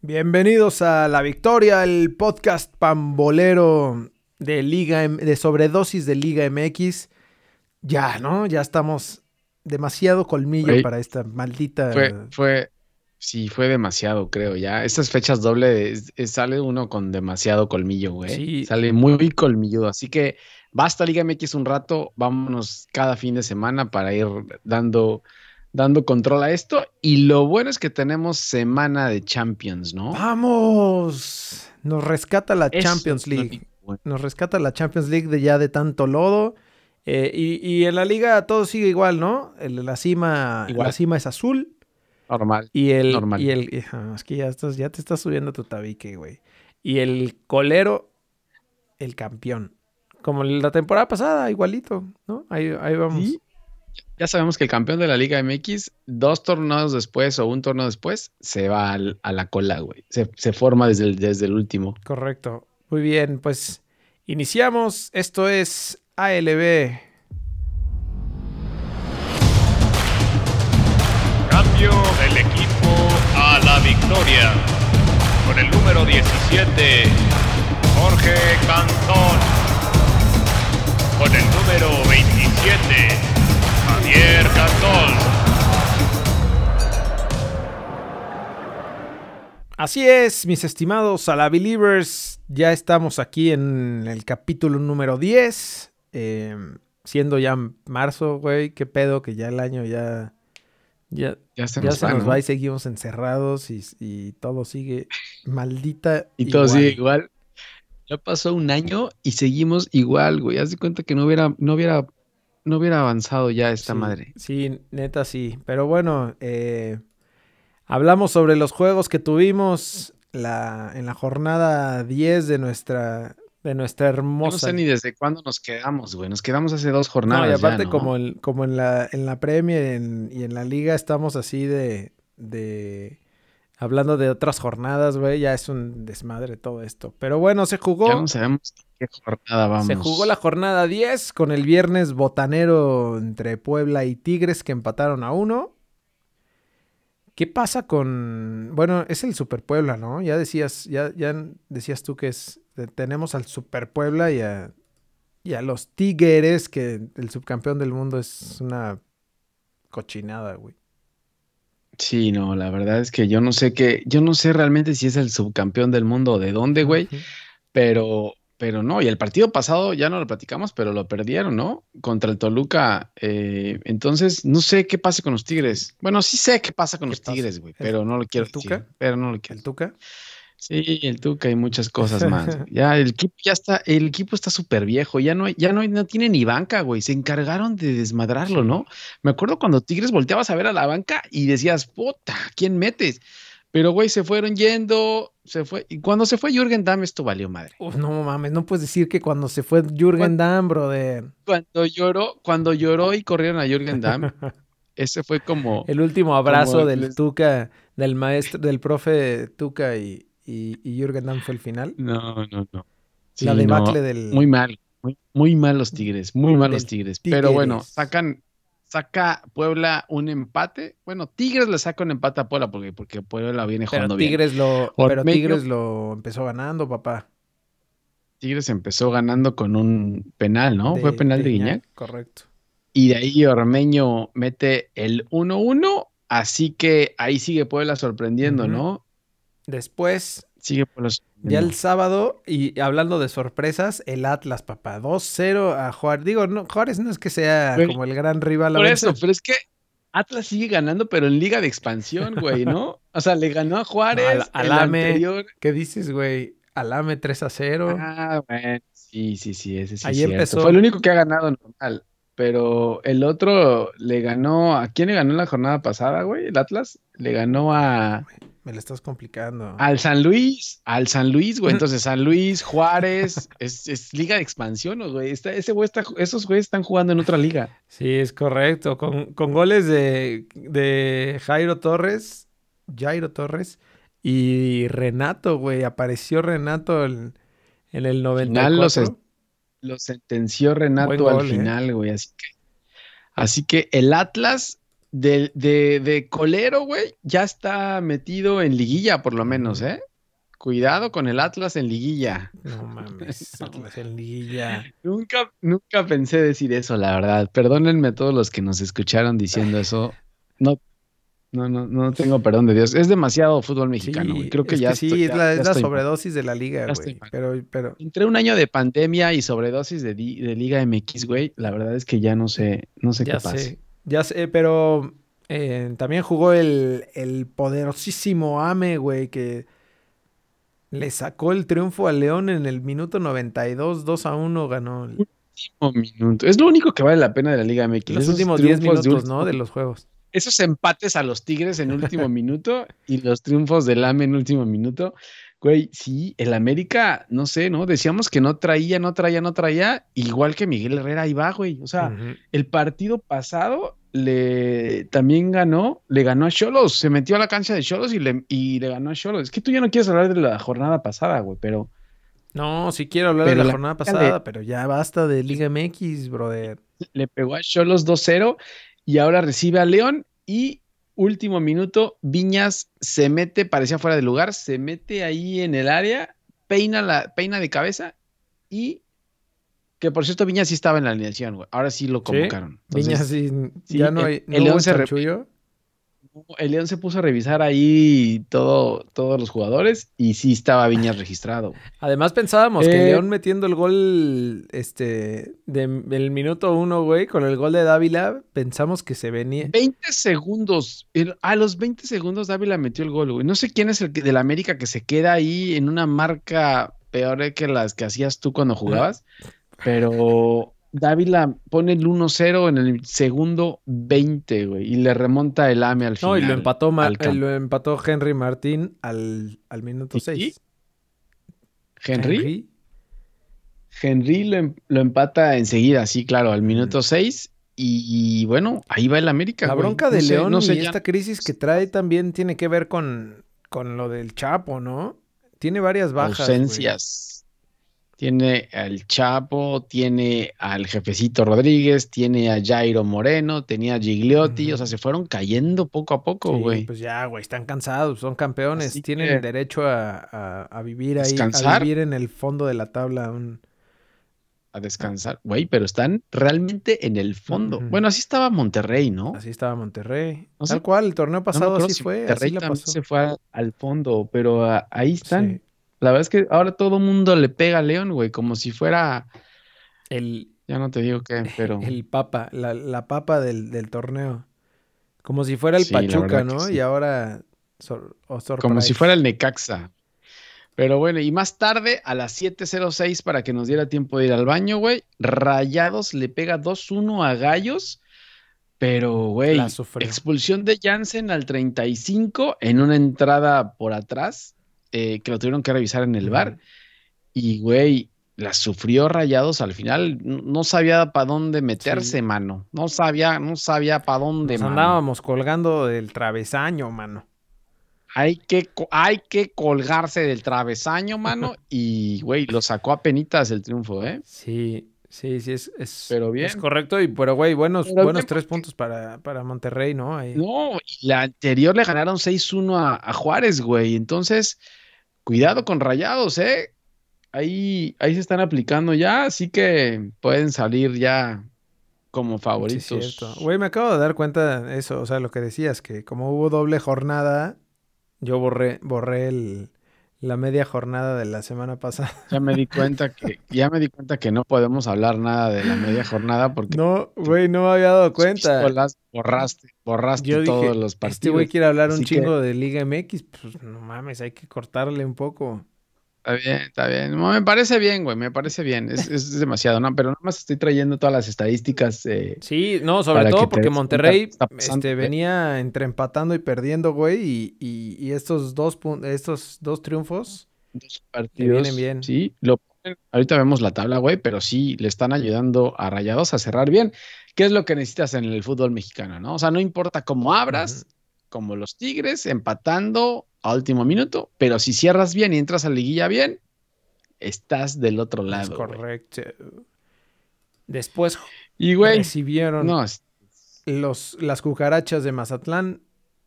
Bienvenidos a La Victoria, el podcast pambolero de Liga de sobredosis de Liga MX. Ya, ¿no? Ya estamos demasiado colmillo para esta maldita. Fue, fue, sí, fue demasiado, creo, ya. Estas fechas doble es- es- sale uno con demasiado colmillo, güey. Sí. Sale muy colmilludo. Así que basta Liga MX un rato, vámonos cada fin de semana para ir dando, dando control a esto. Y lo bueno es que tenemos semana de Champions, ¿no? ¡Vamos! Nos rescata la Eso Champions League. bueno. Nos rescata la Champions League de ya de tanto lodo. Eh, y, y en la liga todo sigue igual, ¿no? El- la, cima, Igual. la cima es azul. Normal. Y el, Normal. y el, ajá, es que ya estás, ya te estás subiendo tu tabique, güey. Y el colero, el campeón. Como la temporada pasada, igualito, ¿no? Ahí, ahí vamos. Sí. Ya sabemos que el campeón de la Liga MX, dos torneos después o un torneo después, se va al- a la cola, güey. Se, se forma desde el, desde el último. Correcto. Muy bien, pues iniciamos. Esto es ALB. Cambio del equipo a la victoria. Con el número 17, Jorge Cantón. Con el número 27, Javier Cantón. Así es, mis estimados Believers. Ya estamos aquí en el capítulo número 10. eh, siendo ya marzo, güey. Qué pedo que ya el año ya. Ya, Ya se ya nos se va, nos ¿no? va y seguimos encerrados y, y todo sigue maldita. Y todo igual. sigue igual. Ya pasó un año y seguimos igual, güey. Haz de cuenta que no hubiera, no hubiera, no hubiera avanzado ya esta Sí, madre. Sí, neta sí. Pero bueno, eh, hablamos sobre los juegos que tuvimos la, en la jornada 10 de nuestra, de nuestra Yo no hermosa. sé ni desde cuándo nos quedamos, güey. Nos quedamos hace dos No, jornadas. y ya, aparte ¿no? como, el- como en la, en la Premier en- y en la liga estamos así de, de... Hablando de otras jornadas, güey, ya es un desmadre todo esto. Pero bueno, se jugó. Ya no sabemos qué jornada vamos. Se jugó la jornada 10 con el viernes botanero entre Puebla y Tigres que empataron a uno. ¿Qué pasa con... Bueno, es el Super Puebla, ¿no? Ya decías, ya, ya decías tú que es... Tenemos al Super Puebla y a, y a los Tigres, que el subcampeón del mundo es una cochinada, güey. Sí, no, la verdad es que yo no sé qué, yo no sé realmente si es el subcampeón del mundo o de dónde, güey. Pero, pero no, y el partido pasado ya no lo platicamos, pero lo perdieron, ¿no? Contra el Toluca. eh, entonces, no sé qué pasa con los Tigres. Bueno, sí sé qué pasa con ¿Qué los pasa? Tigres, güey, ¿El- pero no lo quiero el Tuca? decir. Pero no lo quiero. ¿El Tuca? Sí, el Tuca y muchas cosas más. Ya el equipo ya está, el equipo está súper viejo, ya no, hay- ya no, hay- no tiene ni banca, güey. Se encargaron de desmadrarlo, ¿no? Me acuerdo cuando Tigres volteabas a ver a la banca y decías, puta, ¿quién metes? Pero, güey, se fueron yendo, se fue. Y cuando se fue Jürgen Damm, esto valió madre. Uf, no mames, no puedes decir que cuando se fue Jürgen Damm, brother. Cuando lloró, cuando lloró y corrieron a Jürgen Damm, ese fue como. El último abrazo Como del les- Tuca, del maestro, del profe Tuca y, y, y Jürgen Damm fue el final. No, no, no. la debacle no, del. Muy mal, muy, muy mal los Tigres, muy mal los Del Tigres. Pero bueno, Tigres. sacan, saca Puebla un empate. Bueno, Tigres le saca un empate a Puebla porque, porque Puebla viene pero jugando bien. Tigres lo, pero Tigres lo empezó ganando, papá. Tigres empezó ganando con un penal, ¿no? Fue penal de Guiñac. Correcto. Y de ahí Ormeño mete el 1-1. Así que ahí sigue Puebla sorprendiendo. ¿no? Después, Sigue Puebla ya sorprendiendo. el sábado, y hablando de sorpresas, el Atlas, papá. 2-0 a Juárez. Digo, no, Juárez no es que sea como el gran rival a Por eso, pero es que Atlas sigue ganando, pero en Liga de Expansión, güey, ¿no? O sea, le ganó a Juárez, Al- el Alame. anterior. ¿Qué dices, güey? Alame 3 a 0. Ah, bueno, sí, sí, sí, ese sí. Ahí cierto. empezó. Fue el único que ha ganado normal. Pero el otro le ganó. ¿A quién le ganó en la jornada pasada, güey? El Atlas le ganó a. Me lo estás complicando. Al San Luis, al San Luis, güey. Entonces, San Luis, Juárez, es, es liga de expansión, güey. Está, ese güey está, esos güeyes están jugando en otra liga. Sí, es correcto. Con, con goles de, de Jairo Torres, Jairo Torres y Renato, güey. Apareció Renato en, en el 94. Final lo, se- lo sentenció Renato gol, al ¿eh? final, güey. Así que, así que el Atlas de, de, de colero, güey, ya está metido en liguilla, por lo menos, ¿eh? Cuidado con el Atlas en liguilla. No mames, Atlas en liguilla. Nunca, nunca pensé decir eso, la verdad. Perdónenme a todos los que nos escucharon diciendo eso. No, no, no, no tengo perdón de Dios. Es demasiado fútbol mexicano, güey. Creo que es ya sí, estoy- es ya- la, ya es la estoy mal. sobredosis de la liga, güey. Pero, pero, Entre un año de pandemia y sobredosis de, de Liga MX, güey, la verdad es que ya no sé, no sé ya qué pasa. sé, ya sé, pero eh, también jugó el, el poderosísimo Ame, güey, que le sacó el triunfo al León en el minuto 92, 2 a 1 ganó. el- Último minuto. Es lo único que vale la pena de la Liga MX. los últimos 10 triunfos de minutos, ¿no? De los juegos. esos empates a los Tigres en último minuto y los triunfos del AME en último minuto. Güey, sí, el América, no sé, ¿no? Decíamos que no traía, no traía, no traía, igual que Miguel Herrera ahí va, güey. O sea, el partido pasado le también ganó, le ganó a Cholos, se metió a la cancha de Cholos y le, y le ganó a Cholos. Es que tú ya no quieres hablar de la jornada pasada, güey, pero No, sí quiero hablar de la la jornada pasada, pero ya basta de Liga MX, brother. le pegó a Cholos 2-0 y ahora recibe a León y último minuto, Viñas se mete, parecía fuera de lugar, se mete ahí en el área, peina la peina de cabeza y que por cierto Viñas sí estaba en la alineación, güey. Ahora sí lo convocaron. Entonces, Viñas sí, sí, ya no el- hay. el no re- chanchullo. El León se puso a revisar ahí todo, todos los jugadores y sí estaba Viñas registrado. Además pensábamos que Eh, León metiendo el gol este de, del minuto uno, güey, con el gol de Dávila, pensamos que se venía. 20 segundos. el- a los 20 segundos Dávila metió el gol, güey. No sé quién es el que, del América que se queda ahí en una marca peor que las que hacías tú cuando jugabas. Pero Dávila pone el 1-0 en el segundo 20, güey. Y le remonta el AME al final. No, y lo empató, Ma- al eh, lo empató Henry Martín al, al minuto ¿Sí? 6. Henry. Henry lo, em- lo empata enseguida, sí, claro, al minuto 6. Y, y bueno, ahí va el América. La güey. bronca No de sé- León no sé y ya- esta crisis que trae también tiene que ver con, con lo del Chapo, ¿no? Tiene varias bajas. güey. Tiene al Chapo, tiene al jefecito Rodríguez, tiene a Jairo Moreno, tenía a Gigliotti, o sea, se fueron cayendo poco a poco, Sí, güey. pues ya, güey, están cansados, son campeones, Así tienen que- derecho a, a- a vivir ahí, a vivir en el fondo de la tabla. un- A descansar, güey, pero están realmente en el fondo. Bueno, así estaba Monterrey, ¿no? Así estaba Monterrey. No sé. Tal cual, el torneo pasado así si fue, Monterrey así la pasó. se fue al fondo, pero ah, ahí están. Sí. La verdad es que ahora todo mundo le pega a León, güey, como si fuera, El, ya no te digo qué, pero el papa, la, la papa del, del torneo. Como si fuera el Sí, Pachuca, ¿no? sí. Y ahora... sor- oh, como si fuera el Necaxa. Pero bueno, y más tarde, a las 7.06, para que nos diera tiempo de ir al baño, güey, Rayados le pega 2-1 a Gallos, pero, güey, expulsión de Jansen al 35 en una entrada por atrás, eh, que lo tuvieron que revisar en el bar. Y, güey, la sufrió Rayados al final, no sabía para dónde meterse, Sí. mano. No sabía, no sabía para dónde, Nos mano. andábamos colgando del travesaño, mano. Hay que, hay que colgarse del travesaño, mano. Y, güey, lo sacó a penitas el triunfo, ¿eh? Sí, sí, sí, es, es, Pero bien. es correcto. Y, pero, güey, buenos, Pero buenos bien, tres porque- puntos para, para Monterrey, ¿no? Ahí. No, y la anterior le ganaron 6-1 a, a Juárez, güey. Entonces, cuidado con rayados, ¿eh? Ahí, ahí se están aplicando ya, así que pueden salir ya como Sí, favoritos. cierto. Güey, me acabo de dar cuenta de eso, o sea, lo que decías, que como hubo doble jornada, yo borré, borré el, la media jornada de la semana pasada. Ya me di cuenta que, ya me di cuenta que no podemos hablar nada de la media jornada porque No, güey, no me había dado cuenta. pistolas, borraste, borraste Yo todos dije, los partidos. este güey quiere hablar un que- chingo de Liga MX, pues no mames, hay que cortarle un poco. Está bien, está bien. No, me parece bien, güey, me parece bien. Es, es demasiado, ¿no? Pero nada más estoy trayendo todas las estadísticas. eh, Sí, no, sobre todo porque Monterrey este, venía entre empatando y perdiendo, güey, y, y- y estos dos estos dos triunfos, dos partidos. vienen bien. Sí, lo ponen- Ahorita vemos la tabla, güey, pero sí le están ayudando a Rayados a cerrar bien. ¿Qué es lo que necesitas en el fútbol mexicano, no? O sea, no importa cómo abras, como los Tigres, empatando a último minuto, pero si cierras bien y entras a liguilla bien, estás del otro es lado. güey. correcto. Después Y, güey, recibieron no, es- los, las cucarachas de Mazatlán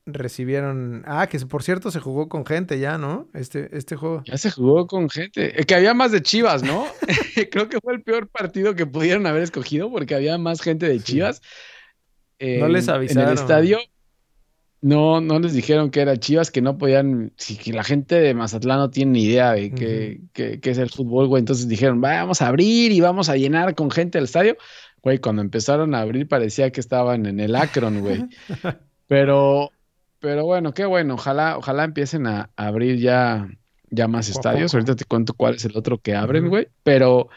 recibieron. Ah, que por cierto se jugó con gente ya, ¿no? Este, este juego. Ya se jugó con gente. Eh, que había más de Chivas, ¿no? Creo que fue el peor partido que pudieron haber escogido porque había más gente de Chivas. no les avisaron. En el estadio. No, no les dijeron que era Chivas, que no podían, si que la gente de Mazatlán no tiene ni idea de qué, es el fútbol, güey. Entonces dijeron, vamos a abrir y vamos a llenar con gente el estadio. Güey, cuando empezaron a abrir parecía que estaban en el Akron, güey. Pero, pero bueno, qué bueno. Ojalá, ojalá empiecen a, abrir ya, ya más estadios. Ahorita te cuento cuál es el otro que abren, güey. Pero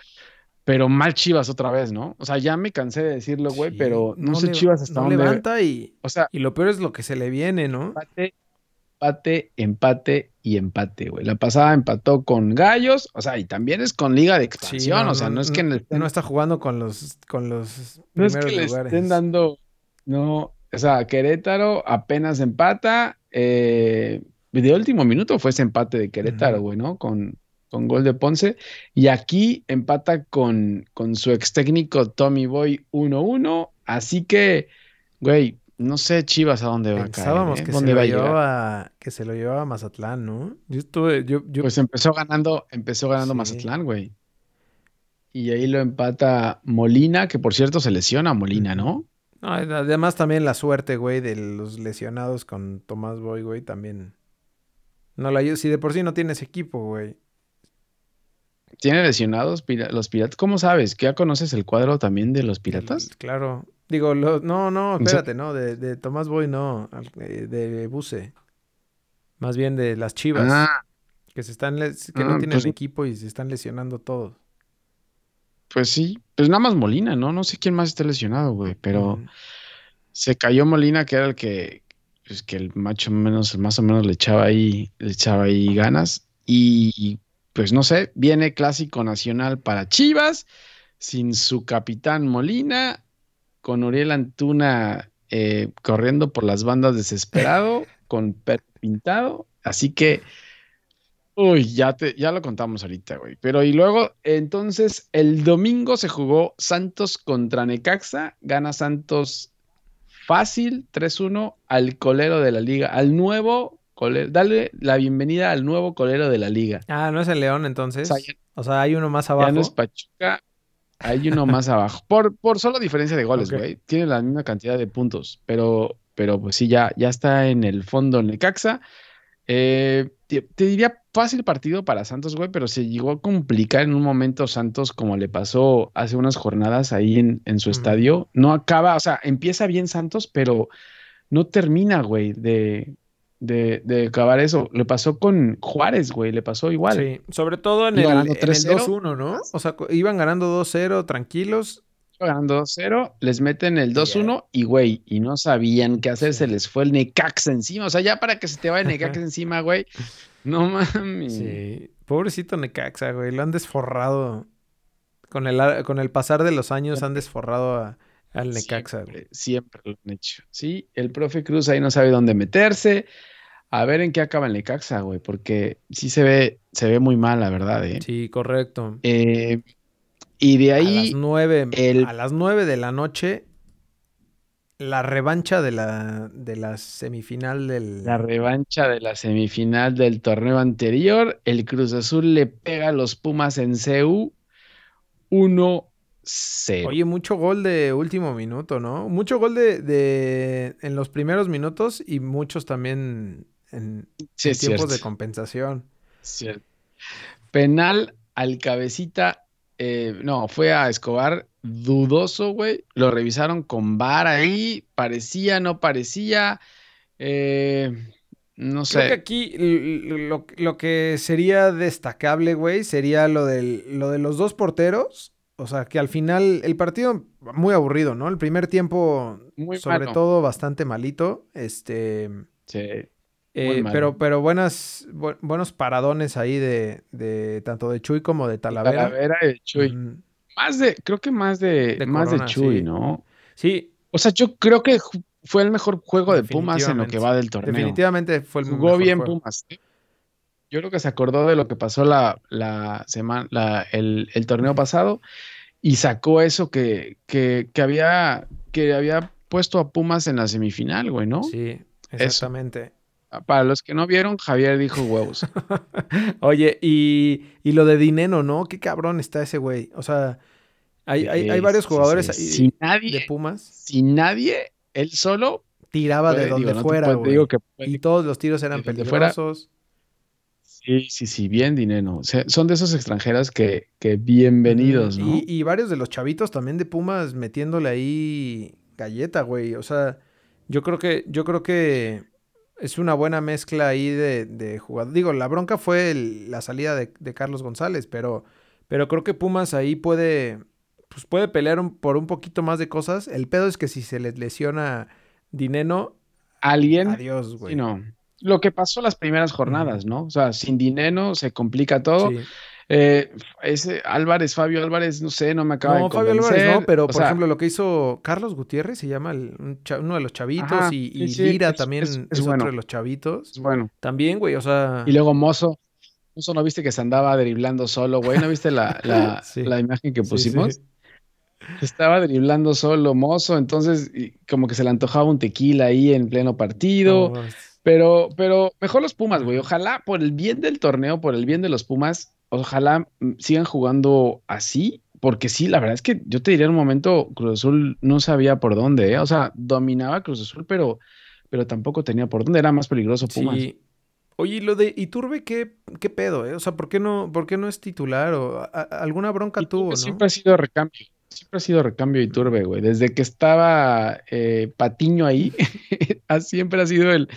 pero mal Chivas otra vez, ¿no? O sea, ya me cansé de decirlo, güey, pero no, sé Chivas hasta no levanta y, o sea, y lo peor es lo que se le viene, ¿no? Empate, empate, empate y empate, güey. La pasada empató con Gallos, o sea, y también es con Liga de Expansión, o sea, no, es que no está jugando con los con los no es que le estén dando no, o sea, Querétaro apenas empata eh, de último minuto fue ese empate de Querétaro, güey, ¿no? Con con gol de Ponce. Y aquí empata con, con su ex técnico Tommy Boy 1-1. Así que, güey, no sé Chivas a dónde va a caer. ¿eh? que, se lo llevaba, que se lo llevaba a Mazatlán, ¿no? Yo estuve, yo, Pues empezó ganando, empezó ganando Mazatlán, güey. Y ahí lo empata Molina, que por cierto se lesiona Molina, ¿no? No, además también la suerte, güey, de los lesionados con Tomás Boy, güey, también. No la Si de por sí no tienes equipo, güey. ¿Tiene lesionados los piratas? ¿Cómo sabes? ¿Ya conoces el cuadro también de los piratas? claro. Digo, no, no, espérate, no, de, Tomás Boy no, eh, de Buse. Más bien de las chivas. Ah. Que se están que no ah, tienen pues equipo y se están lesionando todos. Pues sí, pues nada más Molina, ¿no? No sé quién más está lesionado, güey, pero se cayó Molina, que era el que, pues que el macho menos, más o menos le echaba ahí, le echaba ahí ganas. Y pues no sé, viene clásico nacional para Chivas, sin su capitán Molina, con Uriel Antuna eh, corriendo por las bandas desesperado, con perro pintado. Así que, uy, ya, te, ya lo contamos ahorita, güey. Pero y luego, entonces, el domingo se jugó Santos contra Necaxa, gana Santos fácil, 3-1 al colero de la liga, al nuevo dale la bienvenida al nuevo colero de la liga. Ah, no es el León entonces. O sea, hay uno más abajo. Ya no es Pachuca, hay uno más abajo. Por, por solo diferencia de goles, güey. Tiene la misma cantidad de puntos, pero, pero pues sí, ya, ya está en el fondo en Necaxa. Eh, te, diría fácil partido para Santos, güey, pero se llegó a complicar en un momento Santos como le pasó hace unas jornadas ahí en, en su estadio. No acaba, o sea, empieza bien Santos, pero no termina, güey, de, de, de acabar eso. Le pasó con Juárez, güey, le pasó igual. Sí, sobre todo en el, el 2-1, ¿no? O sea, iban ganando 2-0 tranquilos. Iban ganando 2-0, les meten el 2-1 y, güey, y no sabían qué hacer, se les fue el Necax encima. O sea, ya para que se te vaya el Necax encima, güey. No mames. Sí, pobrecito Necaxa, güey, lo han desforrado. Con el, con el pasar de los años han desforrado al Necaxa. Siempre, siempre, lo han hecho. Sí, el profe Cruz ahí no sabe dónde meterse. A ver en qué acaba el Necaxa, güey, porque sí se ve, se ve muy mal, la verdad, ¿eh? Sí, correcto. Eh, y de ahí. A las nueve, a las nueve de la noche, la revancha de la, de la semifinal del. La revancha de la semifinal del torneo anterior. El Cruz Azul le pega a los Pumas en CU 1 0. Oye, mucho gol de último minuto, ¿no? Mucho gol de, de en los primeros minutos y muchos también en, tiempos de compensación. Cierto. Penal al cabecita, eh, no, fue a Escobar dudoso, güey. Lo revisaron con VAR ahí, parecía, no parecía. Eh, no sé. Creo que aquí lo, que sería destacable, güey, sería lo, lo de los dos porteros. O sea, que al final el partido muy aburrido, ¿no? El primer tiempo, sobre todo, bastante malito. Este. Sí. Eh, pero, pero buenas, buenos paradones ahí de, de, tanto de Chuy como de Talavera. Talavera y de Chuy. Mm. Más de, creo que más de, más de Chuy, ¿no? Sí. O sea, yo creo que fue el mejor juego de Pumas en lo que va del torneo. Definitivamente fue el Jugó bien Pumas. Yo creo que se acordó de lo que pasó la, la semana, la, el, el, torneo pasado y sacó eso que, que, que había, que había puesto a Pumas en la semifinal, güey, ¿no? Sí, exactamente. Para los que no vieron, Javier dijo huevos. Oye, y, y, lo de Dineno, ¿no? Qué cabrón está ese güey. O sea, hay, hay, hay varios jugadores ahí sin nadie, de Pumas. Sin nadie, él solo tiraba de donde fuera, güey. y todos los tiros eran peligrosos. Sí, sí, sí, bien dinero. son de esos extranjeras que, que bienvenidos, ¿no? Y, y, varios de los chavitos también de Pumas metiéndole ahí galleta, güey. O sea, yo creo que, yo creo que es una buena mezcla ahí de, de jugadores. Digo, la bronca fue la salida de, Carlos González, pero, pero creo que Pumas ahí puede, pues puede pelear por un poquito más de cosas. El pedo es que si se les lesiona Dineno, alguien. Adiós, güey. no lo que pasó las primeras jornadas, ¿no? O sea, sin dinero se complica todo. Eh, ese Álvarez, Fabio Álvarez, no sé, no me acaba no, de convencer. Fabio Álvarez no, pero por ejemplo lo que hizo Carlos Gutiérrez, se llama uno de los chavitos, y, Lira también es, otro de los chavitos. bueno. También, güey, o sea... Y luego Mozo, Mozo no viste que se andaba driblando solo, güey, ¿no viste la, la, imagen que pusimos? Estaba driblando solo, Mozo, entonces como que se le antojaba un tequila ahí en pleno partido. Pero, pero mejor los Pumas, güey. Ojalá, por el bien del torneo, por el bien de los Pumas, ojalá mm, sigan jugando así. Porque sí, la verdad es que yo te diría en un momento, Cruz Azul no sabía por dónde, ¿eh? O sea, dominaba Cruz Azul, pero, pero tampoco tenía por dónde. Era más peligroso Pumas. Sí. Oye, lo de Iturbe, ¿qué, qué pedo, eh? O sea, ¿por qué no, por qué no es titular? ¿O alguna bronca tuvo, no? Siempre ha sido recambio siempre ha sido recambio y turbe, güey. Desde que estaba eh, Patiño ahí, siempre ha sido el,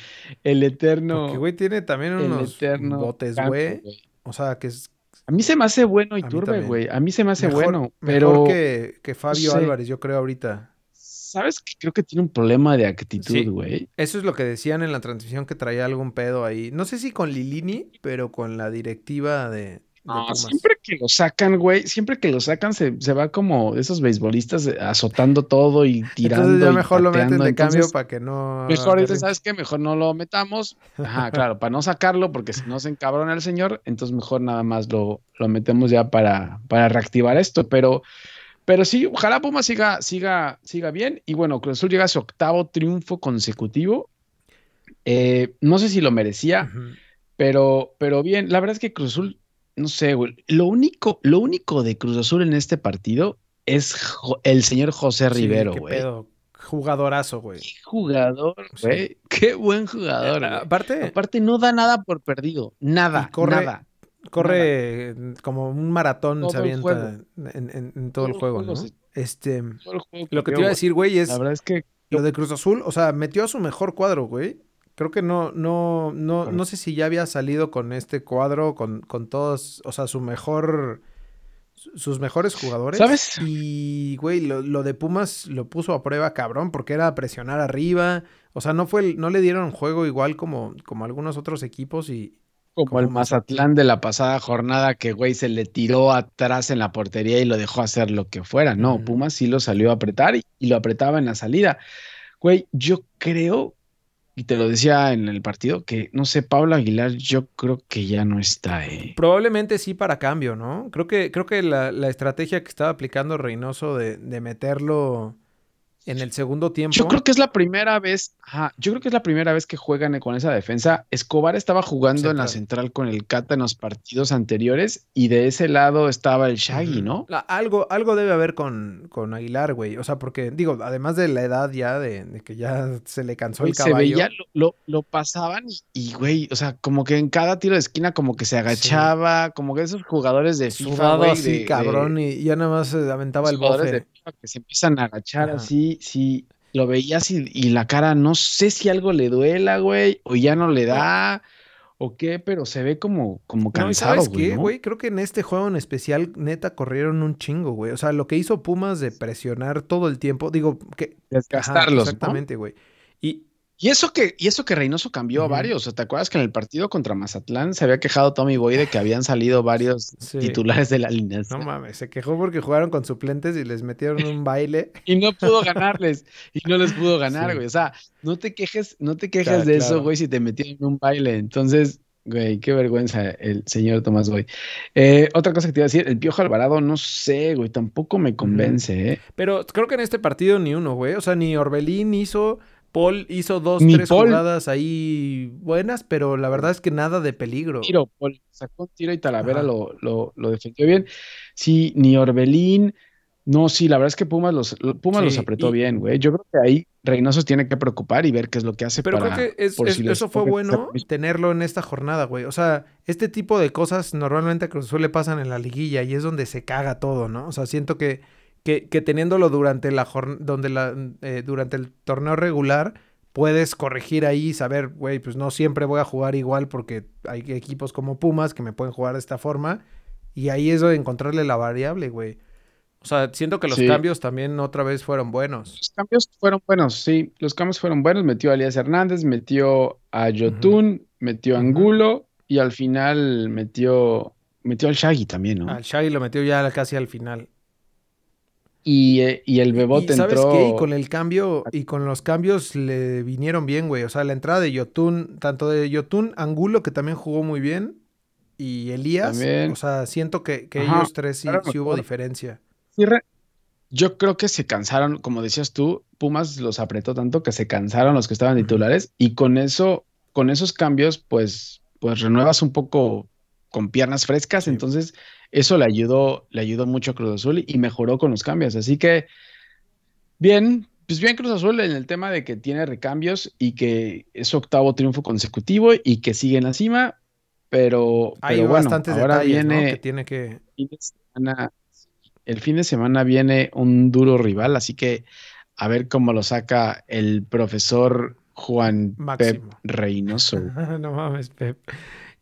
el eterno. Porque, güey, tiene también unos botes, güey. O sea, que es. A mí se me hace bueno Iturbe, güey. A mí se me hace bueno. Pero. Mejor que, que Fabio Álvarez, yo creo, ahorita. ¿Sabes que creo que tiene un problema de actitud, güey? eso es lo que decían en la transmisión que traía algún pedo ahí. No sé si con Lilini, pero con la directiva de, no, siempre que lo sacan, güey, siempre que lo sacan se, va como esos beisbolistas azotando todo y tirando. Entonces ya mejor lo meten de cambio para que no. Mejor ¿sabes qué? Mejor no lo metamos. Ajá, claro, para no sacarlo, porque si no se encabrona el señor, entonces mejor nada más lo, lo metemos ya para, para reactivar esto. Pero, pero sí, ojalá Puma siga, siga, siga bien. Y bueno, Cruz Azul llega a su octavo triunfo consecutivo. Eh, no sé si lo merecía, pero, pero bien, la verdad es que Cruz Azul no sé, güey. Lo único, lo único de Cruz Azul en este partido es el señor José Rivero, güey. Jugadorazo, güey. Qué jugador, güey. Qué buen jugador. aparte, aparte no da nada por perdido. Nada, corre, nada. Corre como un maratón se avienta en, todo, el juego, ¿no? Este, lo que te iba a decir, güey, es, la verdad es que lo de Cruz Azul, o sea, metió a su mejor cuadro, güey. Creo que no, no, no, no sé si ya había salido con este cuadro, con, con todos, o sea, su mejor, sus mejores jugadores. ¿Sabes? Y, güey, lo, de Pumas lo puso a prueba, cabrón, porque era presionar arriba. O sea, no fue, no le dieron juego igual como, como algunos otros equipos y... Como, el Mazatlán de la pasada jornada que, güey, se le tiró atrás en la portería y lo dejó hacer lo que fuera. No, Pumas sí lo salió a apretar y, y lo apretaba en la salida. Güey, yo creo y te lo decía en el partido, que no sé, Pablo Aguilar, yo creo que ya no está. Eh. Probablemente sí para cambio, ¿no? Creo que, creo que la, la estrategia que estaba aplicando Reynoso de, de meterlo en el segundo tiempo. Yo creo que es la primera vez, yo creo que es la primera vez que juegan con esa defensa. Escobar estaba jugando en la central con el Cata en los partidos anteriores y de ese lado estaba el Shaggy, ¿no? algo, algo debe haber con, con Aguilar, güey. O sea, porque, digo, además de la edad ya, de, que ya se le cansó el caballo. Se veía, lo, lo, pasaban y, güey, o sea, como que en cada tiro de esquina como que se agachaba, como que esos jugadores de FIFA, güey. Sí, cabrón, y ya nada más se aventaba el bofe que se empiezan a agachar así, sí, lo veías y, y, la cara, no sé si algo le duela, güey, o ya no le da, o qué, pero se ve como, como cansado, ¿sabes qué, güey? Creo que en este juego en especial, neta, corrieron un chingo, güey. O sea, lo que hizo Pumas de presionar todo el tiempo, digo, que... Desgastarlos, Exactamente, güey. Y, eso que, y eso que Reynoso cambió a varios. O sea, ¿te acuerdas que en el partido contra Mazatlán se había quejado Tommy Boy de que habían salido varios titulares de la línea? No mames, se quejó porque jugaron con suplentes y les metieron un baile. y no pudo ganarles. y no les pudo ganar, güey. O sea, no te quejes, no te quejes de eso, güey, si te metieron un baile. Entonces, Güey, qué vergüenza el señor Tomás Goy. Eh, otra cosa que te iba a decir, el Piojo Alvarado, no sé, güey, tampoco me convence, ¿eh? Pero creo que en este partido ni uno, güey. O sea, ni Orbelín hizo, Paul hizo dos, tres jugadas ahí buenas, pero la verdad es que nada de peligro. Tiro, Paul sacó un tiro y Talavera lo, lo, lo defendió bien. Sí, ni Orbelín, no, sí, la verdad es que Pumas los, Pumas los apretó bien, güey. Yo creo que ahí Reynoso tiene que preocupar y ver qué es lo que hace. Pero creo que eso fue bueno tenerlo en esta jornada, güey. O sea, este tipo de cosas normalmente a Cruz Azul le pasan en la liguilla y es donde se caga todo, ¿no? O sea, siento que, que, teniéndolo durante la donde la, eh, durante el torneo regular puedes corregir ahí y saber, güey, pues no siempre voy a jugar igual porque hay equipos como Pumas que me pueden jugar de esta forma y ahí es donde encontrarle la variable, güey. O sea, siento que los cambios también otra vez fueron buenos. Los cambios fueron buenos, sí. Los cambios fueron buenos. Metió a Elías Hernández, metió a Yotun, metió a Angulo y al final metió, metió al Shaggy también, ¿no? Al Shaggy lo metió ya casi al final. Y, eh, el Bebote ¿sabes qué? Y con el cambio, y con los cambios le vinieron bien, güey. O sea, la entrada de Yotun, tanto de Yotun, Angulo, que también jugó muy bien, y Elías, o sea, siento que, ellos tres sí, sí hubo diferencia. Yo creo que se cansaron, como decías tú, Pumas los apretó tanto que se cansaron los que estaban titulares y con eso, con esos cambios, pues, pues renuevas un poco con piernas frescas, entonces eso le ayudó, le ayudó mucho a Cruz Azul y mejoró con los cambios. Así que, bien, pues bien Cruz Azul en el tema de que tiene recambios y que es octavo triunfo consecutivo y que sigue en la cima, pero, hay bastantes ahora viene que tiene que el fin de semana viene un duro rival, así que a ver cómo lo saca el profesor Juan Pep Reynoso. no mames, Pep.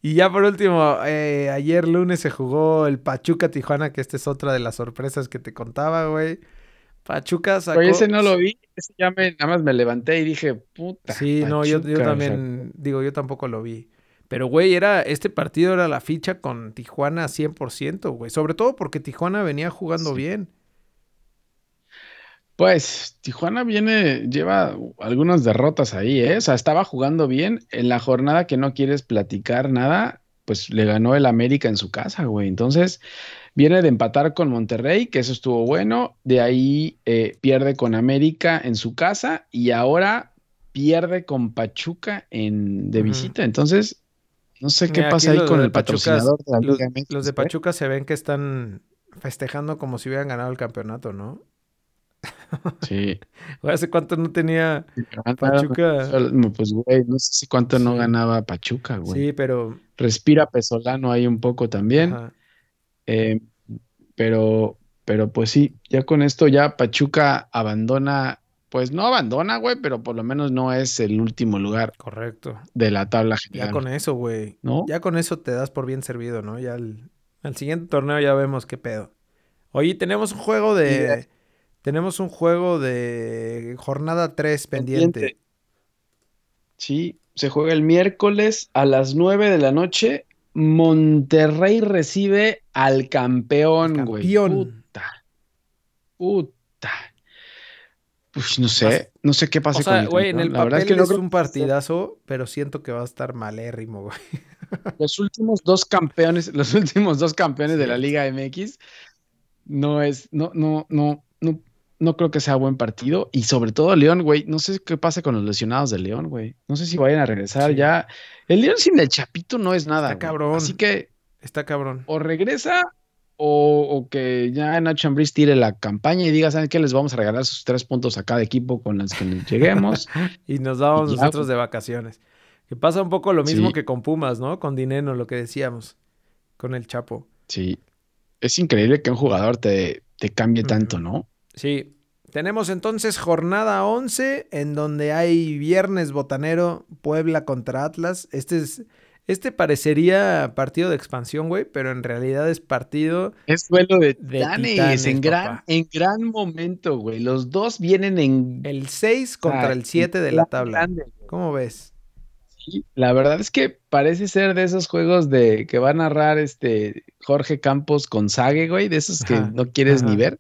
Y ya por último, eh, ayer lunes se jugó el Pachuca Tijuana, que esta es otra de las sorpresas que te contaba, güey. Pachuca sacó... Oye, ese no lo vi, ese ya me, nada más me levanté y dije, puta. Sí, no, yo, yo también, digo, yo tampoco lo vi. Pero, güey, era, este partido era la ficha con Tijuana 100%, güey. Sobre todo porque Tijuana venía jugando bien. Pues Tijuana viene, lleva algunas derrotas ahí, ¿eh? O sea, estaba jugando bien. En la jornada que no quieres platicar nada, pues le ganó el América en su casa, güey. Entonces, viene de empatar con Monterrey, que eso estuvo bueno. De ahí eh, pierde con América en su casa y ahora pierde con Pachuca en, de visita. Entonces, no sé qué pasa ahí con el patrocinador de la Liga los, los de ¿eh? Pachuca se ven que están festejando como si hubieran ganado el campeonato, ¿no? Sí. ¿Hace cuánto no tenía Pachuca? Pues, güey, no sé si cuánto no ganaba Pachuca, güey. Sí, pero. Respira Pesolano ahí un poco también. Eh, pero, pero pues sí, ya con esto ya Pachuca abandona pues no abandona, güey, pero por lo menos no es el último lugar. Correcto. De la tabla general. Ya con eso, güey. ¿No? Ya con eso te das por bien servido, ¿no? Ya al, siguiente torneo ya vemos qué pedo. Oye, tenemos un juego de. Tenemos un juego de jornada 3 pendiente. Sí, se juega el miércoles a las 9 de la noche. Monterrey recibe al campeón, güey. Campeón. Puta. Puta. Pues no sé, no sé qué pasa o sea, güey, en el la papel es, que no es un partidazo, pero siento que va a estar malérrimo, güey. Los últimos dos campeones, los últimos dos campeones de la Liga MX no es, no, no, no, no, no creo que sea buen partido. Y sobre todo León, güey, no sé qué pasa con los lesionados de León, güey. No sé si vayan a regresar ya. El León sin el Chapito no es nada. Está cabrón. Así que. Está cabrón. O regresa o, que ya Nacho Ambriz tire la campaña y diga, ¿saben qué? Les vamos a regalar sus tres puntos a cada equipo con los que lleguemos. y nos damos nosotros de vacaciones. Que pasa un poco lo mismo que con Pumas, ¿no? Con Dineno, lo que decíamos, con el Chapo. Sí. Es increíble que un jugador te, te cambie tanto, ¿no? Sí. Tenemos entonces jornada 11 en donde hay viernes botanero Puebla contra Atlas. Este es este parecería partido de expansión, güey, pero en realidad es partido. Es duelo de, de en, gran, en gran momento, güey. Los dos vienen en. El 6 contra el 7 de la tabla. ¿Cómo ves? Sí, la verdad es que parece ser de esos juegos de que va a narrar este Jorge Campos con Sague, güey, de esos que no quieres ni ver.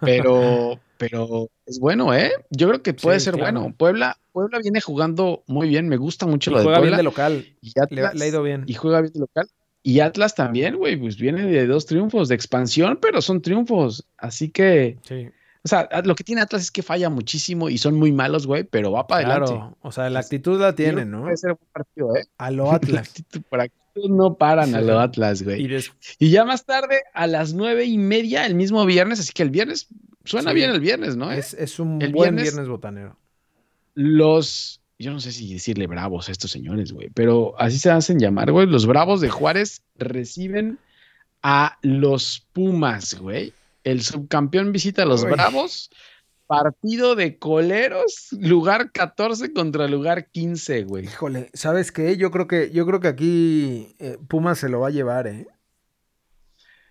Pero, pero es bueno, ¿eh? Yo creo que puede Sí, ser claro. bueno. Puebla, Puebla viene jugando muy bien, me gusta mucho Y lo de juega bien Puebla. de local. y, Le, Atlas, le ha ido bien. y juega bien de local. Y Atlas también, güey, pues viene de dos triunfos de expansión, pero son triunfos. Así que, Sí, o sea, lo que tiene Atlas es que falla muchísimo y son muy malos, güey, pero va para adelante. claro. O sea, la actitud la tiene, ¿no? Puede ser un partido, ¿eh? A lo La Atlas. actitud por aquí no paran a lo Atlas, güey. y des- Y ya más tarde, a las nueve y media, el mismo viernes, así que el viernes, suena Sí. bien el viernes, ¿no? es, es un El buen viernes- viernes botanero. Los, yo no sé si decirle bravos a estos señores, güey, pero así se hacen llamar, güey. Los bravos de Juárez reciben a los Pumas, güey. El subcampeón visita a los Uy. bravos. Partido de coleros, lugar 14 contra lugar 15, güey. Híjole, ¿sabes qué? Yo creo que, yo creo que aquí eh, Pumas se lo va a llevar, ¿eh?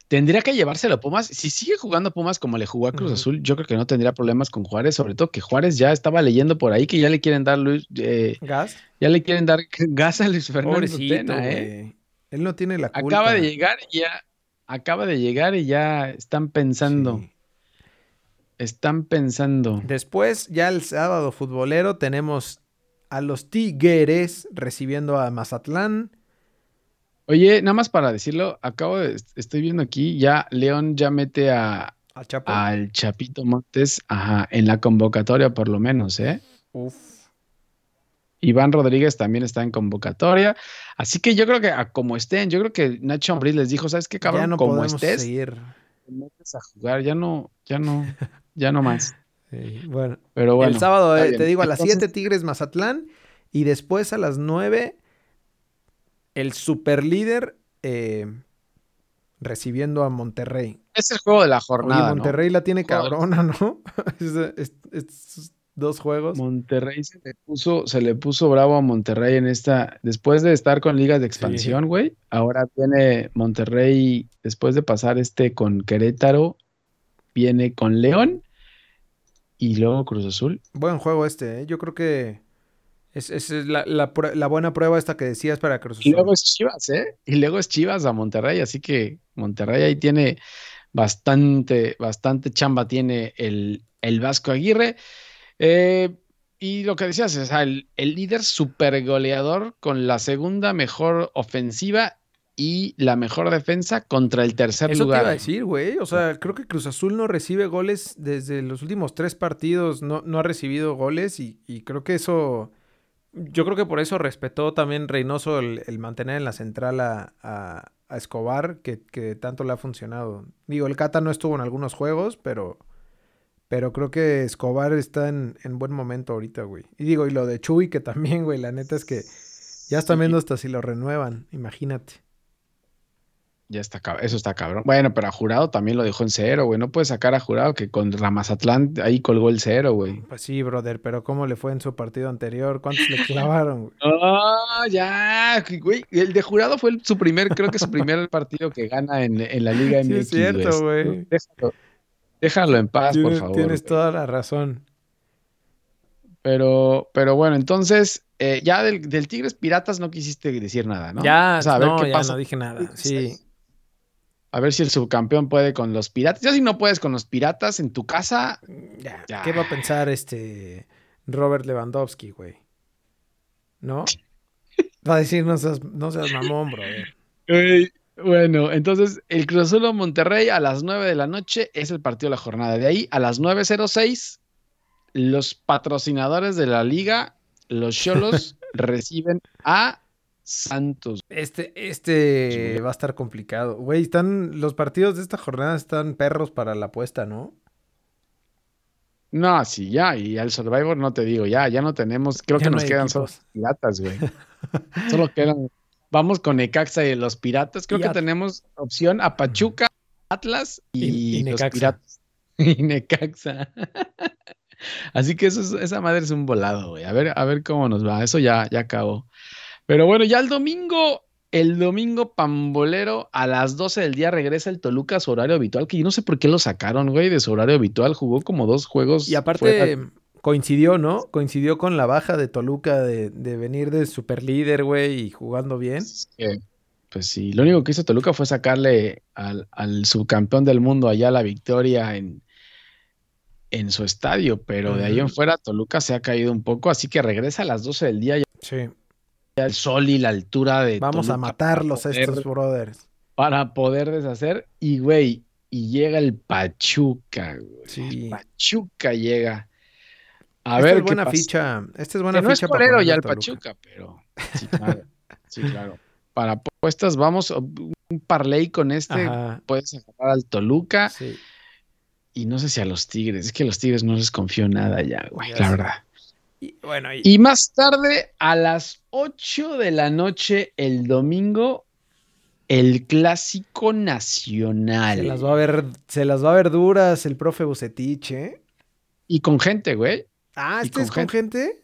Tendría que llevárselo a Pumas. Si sigue jugando Pumas como le jugó a Cruz. Azul, yo creo que no tendría problemas con Juárez, sobre todo que Juárez ya estaba leyendo por ahí que ya le quieren dar Luis, eh, Gas. ya le quieren dar gas a Luis Fernando Tena, ¿eh? Él no tiene la culpa. Acaba de llegar y ya, acaba de llegar y ya están pensando, Sí. Están pensando. Después, ya el sábado futbolero, tenemos a los Tigres recibiendo a Mazatlán. Oye, nada más para decirlo, acabo de, estoy viendo aquí, ya León ya mete a, Al Chapo. al Chapito Montes, ajá, en la convocatoria por lo menos, ¿eh? Uf. Iván Rodríguez también está en convocatoria. Así que yo creo que a como estén, yo creo que Nacho Ambriz les dijo, ¿sabes qué, cabrón? ya no como podemos estés, seguir. te metes a jugar, ya no, ya no, ya no más. Sí, bueno, Pero bueno. el sábado, eh, te digo, a las Entonces, 7 Tigres Mazatlán. Y después a las 9, el superlíder eh, recibiendo a Monterrey. Es el juego de la Oye, jornada, ¿no? Monterrey la tiene cabrona, ¿no? Es- es- estos dos juegos. Monterrey se le puso, se le puso bravo a Monterrey en esta, después de estar con ligas de expansión, güey. Ahora viene Monterrey, después de pasar este con Querétaro, viene con León y luego Cruz Azul. Buen juego este, ¿eh? Yo creo que es, es la, la la buena prueba esta que decías para Cruz Y Azul. luego es Chivas, ¿eh? Y luego es Chivas a Monterrey, así que Monterrey ahí tiene bastante, bastante chamba tiene el, el Vasco Aguirre. Eh, y lo que decías, sea, el, el líder super goleador con la segunda mejor ofensiva y la mejor defensa contra el tercer Eso te lugar. iba a decir, güey. O sea, creo que Cruz Azul no recibe goles desde los últimos tres partidos. No, no ha recibido goles y, y creo que eso... Yo creo que por eso respetó también Reynoso el, el mantener en la central a, a- a Escobar, que, que tanto le ha funcionado. Digo, el Cata no estuvo en algunos juegos, pero, pero creo que Escobar está en, en buen momento ahorita, güey. Y digo, y lo de Chuy, que también, güey, la neta es que ya están viendo hasta si lo renuevan, imagínate. Ya está, eso está cabrón. Bueno, pero a Jurado también lo dejó en cero, güey. No puedes sacar a Jurado que con Ramazatlán ahí colgó el cero, güey. Pues sí, brother, pero ¿cómo le fue en su partido anterior? ¿Cuántos le clavaron, güey? Ah, ya, güey. El de jurado fue su primer, creo que su primer partido que gana en, en la Liga MX. Sí, es cierto, güey. Déjalo, déjalo en paz, por favor. tienes güey. toda la razón. Pero, pero bueno, entonces, eh, ya del, del Tigres Piratas no quisiste decir nada, ¿no? Ya, O sea, a ver no, qué ya pasa. no dije nada. Sí, A ver si el subcampeón puede con los Piratas. Ya si no puedes con los Piratas en tu casa, ya. Ya. ¿Qué va a pensar este Robert Lewandowski, güey? ¿No? Va a decir, no seas, no seas mamón. Ey, Bueno, entonces el Cruz Azul o Monterrey a las 9 de la noche es el partido de la jornada. De ahí a las 9.06, los patrocinadores de la liga, los Cholos, reciben a Santos. Este, este va a estar complicado. Güey, están, los partidos de esta jornada están perros para la apuesta, ¿no? No, sí, ya, y al Survivor no te digo, ya, ya no tenemos, creo Ya que no nos quedan solo equipos. los piratas, güey. solo quedan, vamos con Necaxa y los piratas, creo Y que tenemos opción a Pachuca, Atlas y, Y- y los piratas. Y Necaxa. Así que eso es- esa madre es un volado, güey. A ver, a ver cómo nos va. Eso ya, ya acabó. Pero bueno, ya el domingo, el domingo pambolero a las 12 del día regresa el Toluca a su horario habitual, que yo no sé por qué lo sacaron, güey, de su horario habitual. Jugó como dos juegos. Y aparte fuera. coincidió, ¿no? Coincidió con la baja de Toluca de, de venir de superlíder, güey, y jugando bien. Eh, pues sí, lo único que hizo Toluca fue sacarle al, al subcampeón del mundo allá la victoria en, en su estadio, pero de ahí en fuera Toluca se ha caído un poco, así que regresa a las 12 del día ya Sí. El sol y la altura de Vamos a matarlos a estos brothers. para poder deshacer y güey, y llega el Pachuca, güey. Sí. Pachuca llega. A Esta ver es qué buena pasa. ficha. Esta es Que buena no es ficha para colero ponerle ya el. Pachuca, pero sí, claro. Sí, claro. Para apuestas, vamos, un parlay con este, Ajá. puedes agarrar al Toluca Sí. y no sé si a los Tigres. Es que a los Tigres no les confío nada ya, güey, Ya la verdad. Y, bueno, y, Y más tarde, a las 8 de la noche, el domingo, el clásico nacional. se las va a ver, se las va a ver duras el profe Bucetich, ¿eh? Y con gente, güey. Ah, ¿este con es con gente?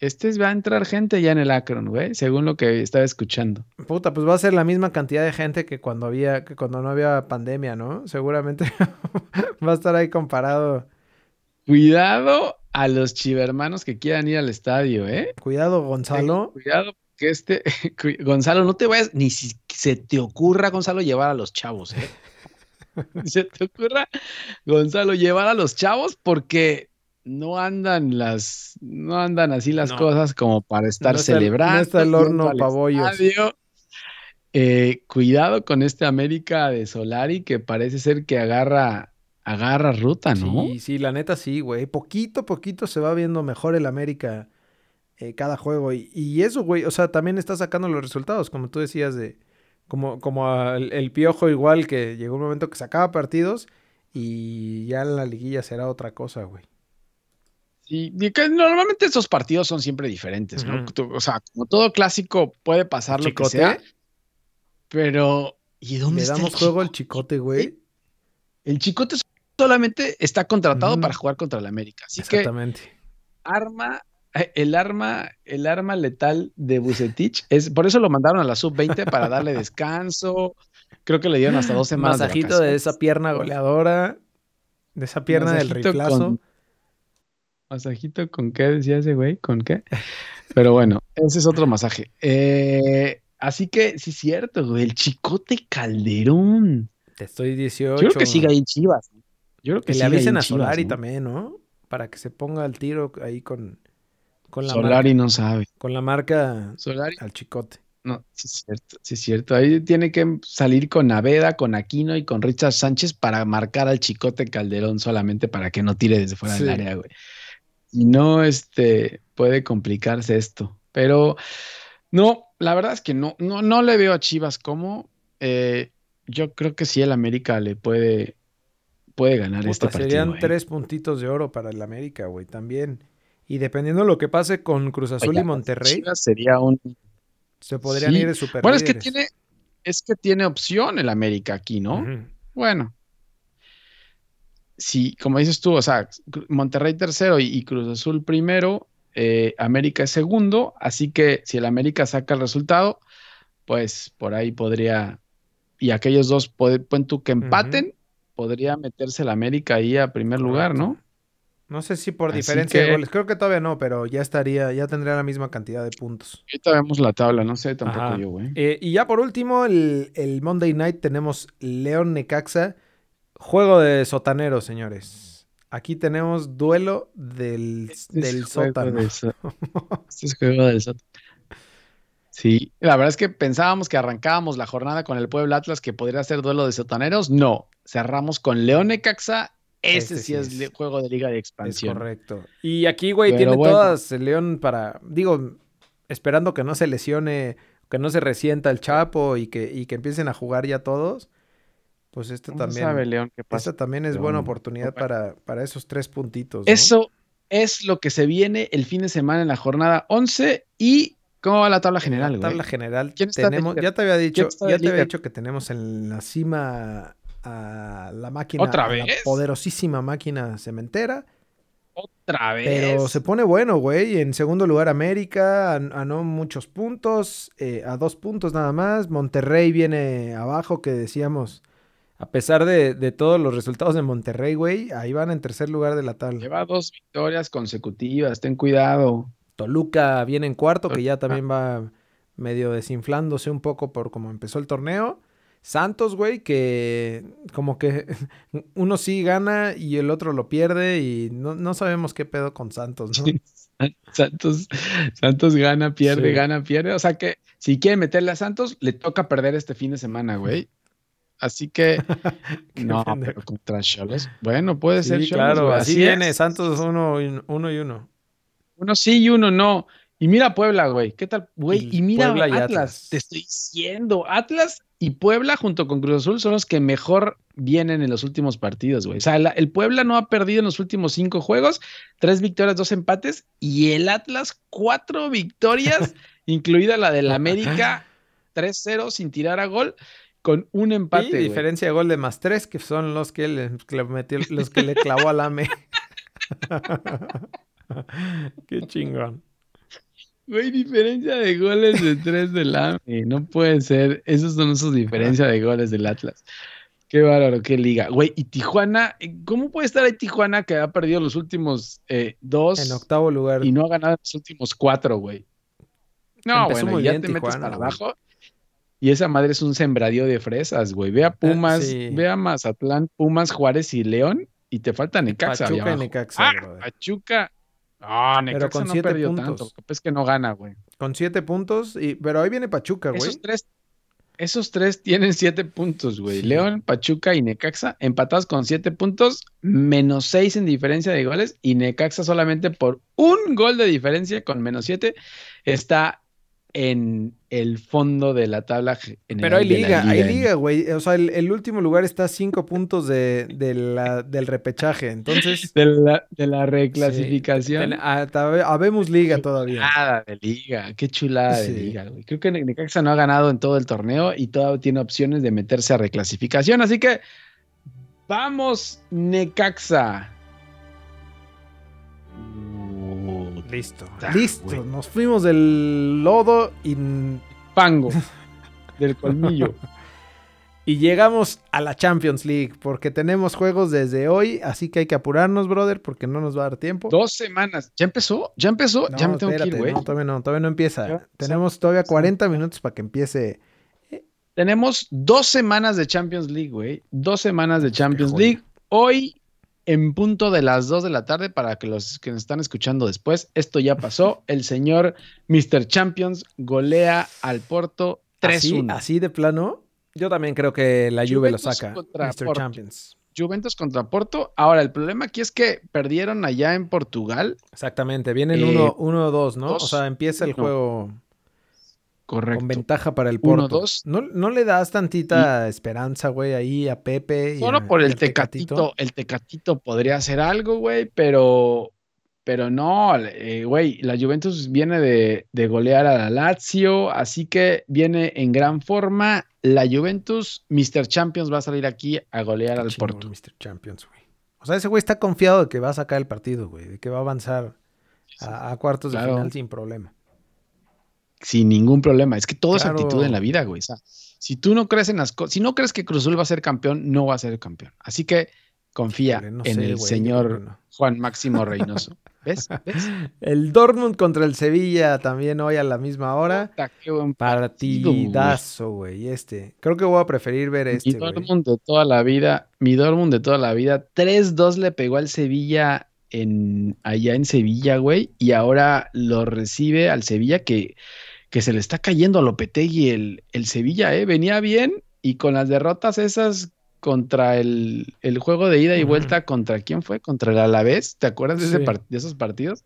Este es- va a entrar gente ya en el Akron, güey, según lo que estaba escuchando. Puta, pues va a ser la misma cantidad de gente que cuando había, que cuando no había pandemia, ¿no? Seguramente va a estar ahí comparado. Cuidado a los chivermanos que quieran ir al estadio, ¿eh? Cuidado, Gonzalo. Cuidado que este, Gonzalo, no te vayas, ni si se te ocurra, Gonzalo, llevar a los chavos, ¿eh? Ni se te ocurra, Gonzalo, llevar a los chavos porque no andan las, no andan así las No. cosas como para estar No está el- no celebrando. está el horno al pa' bollos. estadio. Eh, cuidado con este América de Solari que parece ser que agarra, agarra ruta, ¿no? Sí, sí, la neta sí, güey. Poquito a poquito se va viendo mejor el América eh, cada juego. Y, y eso, güey, o sea, también está sacando los resultados, como tú decías, de como, como al- el, piojo igual que llegó un momento que sacaba partidos y ya en la liguilla será otra cosa, güey. Sí, y que normalmente estos partidos son siempre diferentes, ¿no? O sea, como todo clásico puede pasar lo que Chicote, sea, pero ¿y dónde le está damos el juego al Chicote? chicote, güey. El Chicote solamente está contratado para jugar contra el América, así que Exactamente. arma eh, el arma el arma letal de Bucetich es por eso lo mandaron a la sub-20 para darle descanso. Creo que le dieron hasta dos semanas Masajito de, esa pierna goleadora, de esa pierna del riflazo. con- Masajito con qué decía ese güey, con qué. Pero bueno, ese es otro masaje. Eh, así que sí es cierto, güey, el Chicote Calderón. Te estoy 18. Yo creo que sigue ahí en Chivas. Yo creo que, Que le avisen en a Chivas, Solari ¿no? también, ¿no? Para que se ponga al tiro ahí con, con, la, Solari no sabe. marca, con la marca Solari, al chicote. no, sí es cierto, sí es cierto. Ahí tiene que salir con Naveda, con Aquino y con Richard Sánchez para marcar al Chicote Calderón solamente para que no tire desde fuera Sí. del área, güey. Y no, este, puede complicarse esto. Pero no, la verdad es que no, no, no le veo a Chivas como. eh, yo creo que sí el América le puede, puede ganar Puta, este partido. serían eh. tres puntitos de oro para el América, güey, también. Y dependiendo de lo que pase con Cruz Azul y Monterrey, sería un. se podrían sí. ir de super Bueno, es que tiene, es que tiene opción el América aquí, ¿no? Bueno. Sí, como dices tú, o sea, Monterrey tercero y, y Cruz Azul primero, eh, América es segundo, así que si el América saca el resultado, pues por ahí podría, y aquellos dos, puede, pon tú que empaten, podría meterse el América ahí a primer lugar, ¿no? No sé si por Así diferencia de goles. Creo que todavía no, pero ya estaría, ya tendría la misma cantidad de puntos. Ahorita vemos la tabla, no sé tampoco Ajá. yo, güey. Eh, y ya por último, el, el Monday Night tenemos León Necaxa. Juego de sotaneros, señores. Aquí tenemos duelo del, Este es del juego sótano. so- este es juego del sótano. Sí, la verdad es que pensábamos que arrancábamos la jornada con el Puebla Atlas que podría ser duelo de sotaneros. No, cerramos con León Necaxa. Ese Ese sí es, es- juego de Liga de Es Expansión. correcto. Y aquí, güey, Pero tiene bueno. todas el León para. Digo, esperando que no se lesione, que no se resienta el Chapo y que, y que empiecen a jugar ya todos. Pues esto No se también. sabe, León, qué pasa. Esta también es León. buena oportunidad Bueno. para, para esos tres puntitos. ¿no? Eso es lo que se viene el fin de semana en la jornada 11. ¿Y cómo va la tabla En general, la güey? tabla general ¿Quién está de tenemos, ya te había dicho, ya te había dicho que tenemos en la cima a la máquina, ¿Otra la vez? poderosísima máquina cementera, Otra vez. pero se pone bueno, güey. En segundo lugar América, a, a no muchos puntos, eh, a dos puntos nada más. Monterrey viene abajo, que decíamos, a pesar de, de todos los resultados de Monterrey, güey, ahí van en tercer lugar de la tabla. Lleva dos victorias consecutivas, ten cuidado. Toluca viene en cuarto, que ya también va medio desinflándose un poco por cómo empezó el torneo. Santos, güey, que como que uno sí gana y el otro lo pierde y no, no sabemos qué pedo con Santos, ¿no? Santos, Santos gana, pierde, gana, pierde. O sea que si quiere meterle a Santos, le toca perder este fin de semana, güey. Así que no, pero contra Cholos. Bueno, puede ser Cholos, Claro, así, viene Santos uno, uno y uno. Uno sí y uno no. Y mira Puebla, güey. ¿Qué tal? Güey, y mira Atlas. Te estoy diciendo, Atlas y Puebla junto con Cruz Azul son los que mejor vienen en los últimos partidos, güey. O sea, el Puebla no ha perdido en los últimos cinco juegos, tres victorias, dos empates, y el Atlas cuatro victorias, incluida la del América, 3-0 sin tirar a gol, con un empate. Y diferencia de gol de más tres, que son los que le, metió, los que le clavó al AME. Qué chingón. Güey, diferencia de goles de tres del AME. No puede ser. Esos son sus diferencias de goles del Atlas. Qué bárbaro, qué liga. Güey, y Tijuana, ¿cómo puede estar ahí Tijuana que ha perdido los últimos eh, dos? En octavo lugar. Y no ha ganado los últimos cuatro, güey. No, bueno, ya te metes para abajo. Y esa madre es un sembradío de fresas, güey. Ve a ah, Pumas, ve a Mazatlán, Pumas, Juárez y León. Y te falta Necaxa. Pachuca y Necaxa, ah, Pachuca Ah, Necaxa pero con no siete perdió puntos. tanto. Es que no gana, güey. Con siete puntos, y... pero ahí viene Pachuca, güey. Esos tres, esos tres tienen siete puntos, güey. León, Pachuca y Necaxa empatados con siete puntos, menos seis en diferencia de goles. Y Necaxa solamente por un gol de diferencia con menos siete está en el fondo de la tabla Pero hay liga, hay liga, güey. O sea, el, último lugar está a cinco puntos de, del repechaje. Entonces. De la, de la reclasificación. habemos liga todavía. Nada de liga. Qué chulada de liga, güey. Creo que Necaxa no ha ganado en todo el torneo y todavía tiene opciones de meterse a reclasificación. Así que. Vamos, Necaxa. Listo. Listo. Nos fuimos del lodo y. Pango. del colmillo. y llegamos a la Champions League. Porque tenemos juegos desde hoy. Así que hay que apurarnos, brother. Porque no nos va a dar tiempo. Dos semanas. ¿Ya empezó? ¿Ya empezó? ya me tengo que ir, güey. No, todavía no, todavía no empieza. tenemos todavía 40 minutos para que empiece. Tenemos dos semanas de Champions League, güey. Dos semanas de Champions League. Hoy en punto de las 2 de la tarde para que los que nos están escuchando después, esto ya pasó. El señor Mr. Champions golea al Porto 3-1. ¿Así, de plano? Yo también creo que la Juve lo saca. Mr. Champions. Juventus contra Porto. Ahora, el problema aquí es que perdieron allá en Portugal. Exactamente, vienen 1-2, eh, ¿no? o sea, empieza el juego Correcto. Con ventaja para el Porto. ¿No, ¿No, le das tantita esperanza, güey, ahí a Pepe? Solo por el tecatito, El Tecatito podría hacer algo, güey, pero, pero no, eh, güey. la Juventus viene de, golear a la Lazio, así que viene en gran forma. La Juventus, Mr. Champions, va a salir aquí a golear al Porto. Mr. Champions, güey. O sea, ese güey está confiado de que va a sacar el partido, güey, de que va a avanzar a, cuartos de final sin problema sin ningún problema. Es que todo es actitud en la vida, güey. O sea, si tú no crees en las cosas, si no crees que Cruzul va a ser campeón, no va a ser campeón. Así que confía en el señor Juan Máximo Reynoso. ¿Ves? El Dortmund contra el Sevilla también hoy a la misma hora. Partidazo, güey. Este. Creo que voy a preferir ver este. Mi Dortmund de toda la vida, mi Dortmund de toda la vida. 3-2 le pegó al Sevilla en, allá en Sevilla, güey. Y ahora lo recibe al Sevilla que que se le está cayendo a Lopetegui el, el Sevilla, ¿eh? Venía bien y con las derrotas esas contra el, juego de ida y vuelta, ¿contra quién fue? Contra el Alavés, ¿te acuerdas de, ese de esos partidos?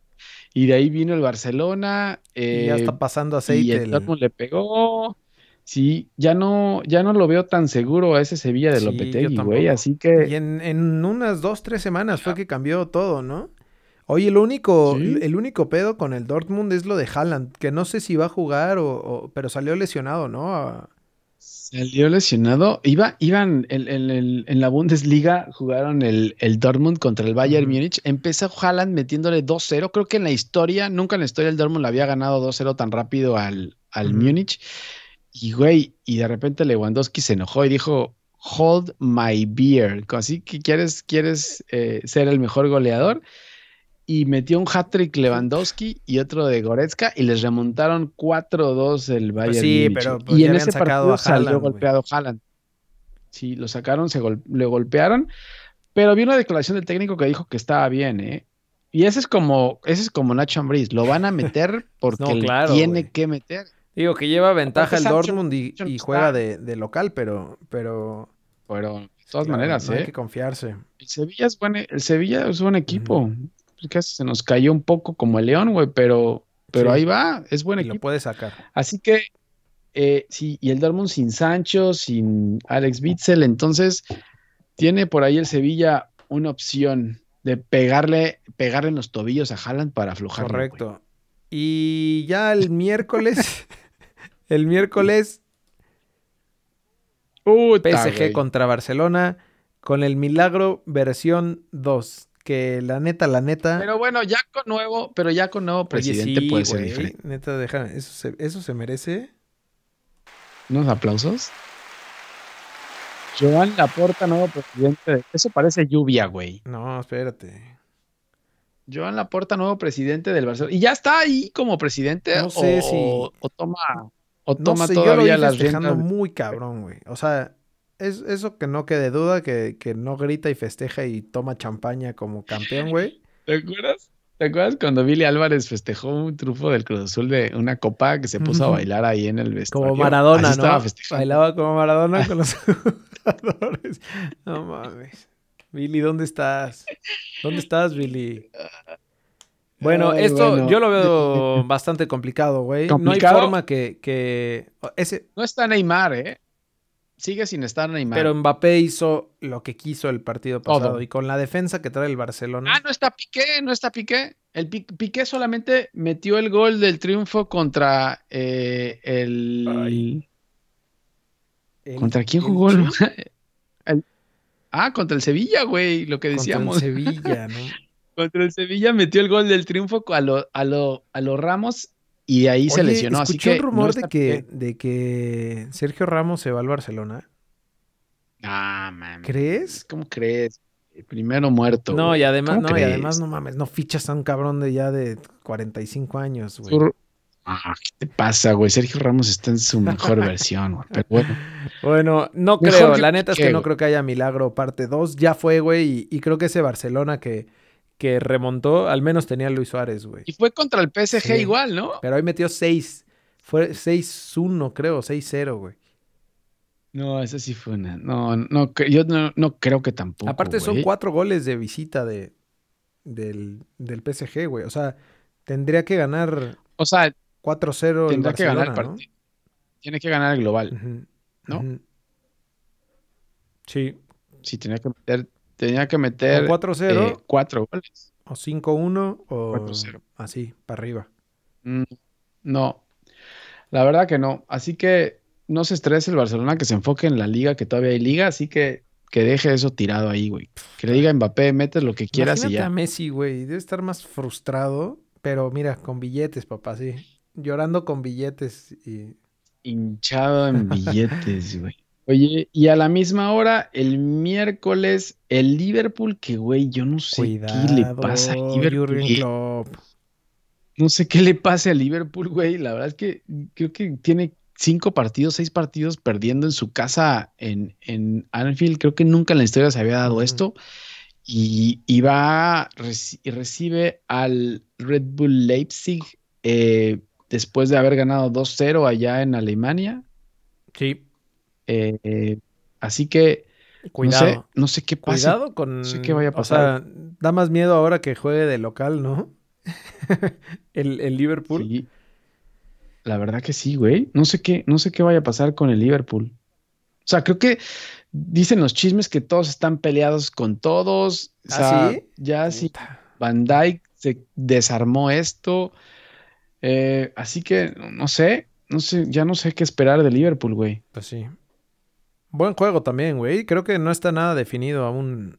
Y de ahí vino el Barcelona. y ya está eh, pasando aceite. Y el, le pegó. Sí, ya no, ya no lo veo tan seguro a ese Sevilla de Lopetegui, güey, así que... Y en, en, unas dos, tres semanas fue que cambió todo, ¿no? Oye, el único, el único pedo con el Dortmund es lo de Haaland, que no sé si va a jugar o, pero salió lesionado, ¿no? Salió lesionado. Iba, iban en, la Bundesliga, jugaron el, el Dortmund contra el Bayern Múnich. Empezó Haaland metiéndole 2-0. Creo que en la historia, nunca en la historia el Dortmund le había ganado 2-0 tan rápido al, al Múnich. Y güey, y de repente Lewandowski se enojó y dijo, hold my beer. Así que quieres, quieres eh, ser el mejor goleador y metió un hat-trick Lewandowski y otro de Goretzka y les remontaron 4-2 el pues Bayern. sí, pero pues, y en ese partido salió golpeado Haaland. Sí, lo sacaron, se le golpearon, pero vi una declaración del técnico que dijo que estaba bien, ¿eh? Y ese es como, ese es como Nacho Ambriz, lo van a meter porque tiene que meter. Digo que lleva ventaja el Dortmund y, juega de, local, pero, pero. Pero de todas maneras, ¿eh? Hay que confiarse. El Sevilla es buen, el Sevilla es buen equipo. Casi se nos cayó un poco como el León, güey, pero, pero ahí va, es buen equipo. Lo puede sacar. Así que eh, sí, y el Dortmund sin Sancho, sin Alex Witzel, entonces tiene por ahí el Sevilla una opción de pegarle, pegarle en los tobillos a Haaland para aflojar. Correcto. Y ya el miércoles, el miércoles, PSG contra Barcelona con el Milagro versión 2. Que la neta, la neta. Pero bueno, ya con nuevo, pero ya con nuevo presidente puede ser diferente. Neta, déjame, eso eso se merece unos aplausos. Joan Laporta, nuevo presidente. Eso parece lluvia, güey. No, espérate. Joan Laporta, nuevo presidente del Barcelona. ¿Y ya está ahí como presidente? No sé si. O toma, o toma todavía yo las riendas. muy cabrón, güey. O sea, es eso que no quede duda, que, que no grita y festeja y toma champaña como campeón, güey. ¿Te acuerdas? ¿Te acuerdas cuando Billy Álvarez festejó un trufo del Cruz Azul de una copa que se puso a bailar ahí en el vestuario? Como Maradona, ¿no? Bailaba como Maradona con los jugadores. No mames. Billy, ¿dónde estás? ¿Dónde estás, Billy? Bueno, esto yo lo veo bastante complicado, güey. No hay forma que, que... Ese... No está Neymar, ¿eh? Sigue sin estar Neymar. Pero Mbappé hizo lo que quiso el partido pasado. Y con la defensa que trae el Barcelona. Ah, no está Piqué, no está Piqué. El Piqué solamente metió el gol del triunfo contra eh, el... ¿Contra quién jugó? Ah, contra el Sevilla, güey, lo que decíamos. Contra el Sevilla, ¿no? contra el Sevilla metió el gol del triunfo a lo, a lo, a los Ramos y ahí se lesionó. Así que un rumor de, que, de que Sergio Ramos se va al Barcelona. Ah, man. ¿Crees? ¿Cómo crees? Primero muerto. No, y además, no, y además, no mames, no fichas a un cabrón de ya de 45 años, güey. Ah, ¿qué te pasa, güey? Sergio Ramos está en su mejor versión, güey. Pero bueno. Bueno, no creo. La neta es que no creo que haya milagro parte 2. Ya fue, güey. y, creo que ese Barcelona que, que remontó, al menos tenía Luis Suárez, güey. Y fue contra el PSG igual, ¿no? Pero ahí metió 6. Fue 6-1, creo, 6-0, güey. No, esa sí fue una. No, no, yo no, creo que tampoco. Aparte, son cuatro goles de visita de, del, del PSG, güey. O sea, tendría que ganar. O sea, 4-0 Tendría que ganar el partido. Tiene que ganar el global. ¿No? Sí. Sí, tenía que meter Tenía que meter 4-0. Eh, cuatro goles. O 5-1 o 4-0. Así, para arriba. Mm, no, la verdad que no. Así que no se estrese el Barcelona, que se enfoque en la liga, que todavía hay liga, así que que deje eso tirado ahí, güey. Que le diga a Mbappé, metes lo que quieras y ya. a Messi, güey. Debe estar más frustrado, pero mira, con billetes, papá, sí. Llorando con billetes y... Hinchado en billetes, güey. Oye, y a la misma hora, el miércoles, el Liverpool, que güey, yo no sé qué le pasa a Liverpool. No sé qué le pasa a Liverpool, güey. La verdad es que creo que tiene cinco partidos, seis partidos perdiendo en su casa en, en Anfield. Creo que nunca en la historia se había dado esto. Y, y va y recibe al Red Bull Leipzig eh, después de haber ganado 2-0 allá en Alemania. Sí. Eh, así que Cuidado. No sé, qué pasa. Cuidado con. No sé qué vaya a pasar. O sea, da más miedo ahora que juegue de local, ¿no? el, Liverpool. Sí. La verdad que sí, güey. No sé qué, no sé qué vaya a pasar con el Liverpool. O sea, creo que dicen los chismes que todos están peleados con todos. O ¿Ah, sí? Ya sí. Van Dyke se desarmó esto. Eh, así que no sé, no sé, ya no sé qué esperar de Liverpool, güey. Pues sí. Buen juego también, güey. Creo que no está nada definido aún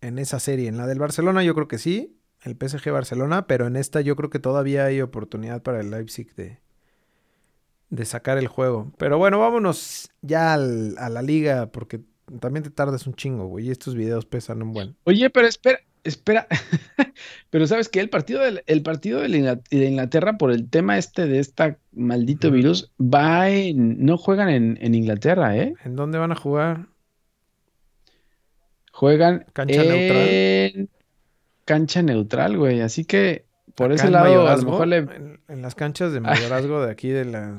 en esa serie. En la del Barcelona yo creo que sí, el PSG Barcelona, pero en esta yo creo que todavía hay oportunidad para el Leipzig de, de sacar el juego. Pero bueno, vámonos ya a la liga porque también te tardas un chingo, güey. Y estos videos pesan un buen. Oye, pero espera, espera. pero sabes que el partido, del, el partido de Inglaterra por el tema este de este maldito virus va en, no juegan en, Inglaterra, ¿eh? ¿En dónde van a jugar? Juegan Cancha en neutral. cancha neutral, güey. Así que por Acá ese en lado, a lo mejor le, en, en las canchas de mayorazgo de aquí de la...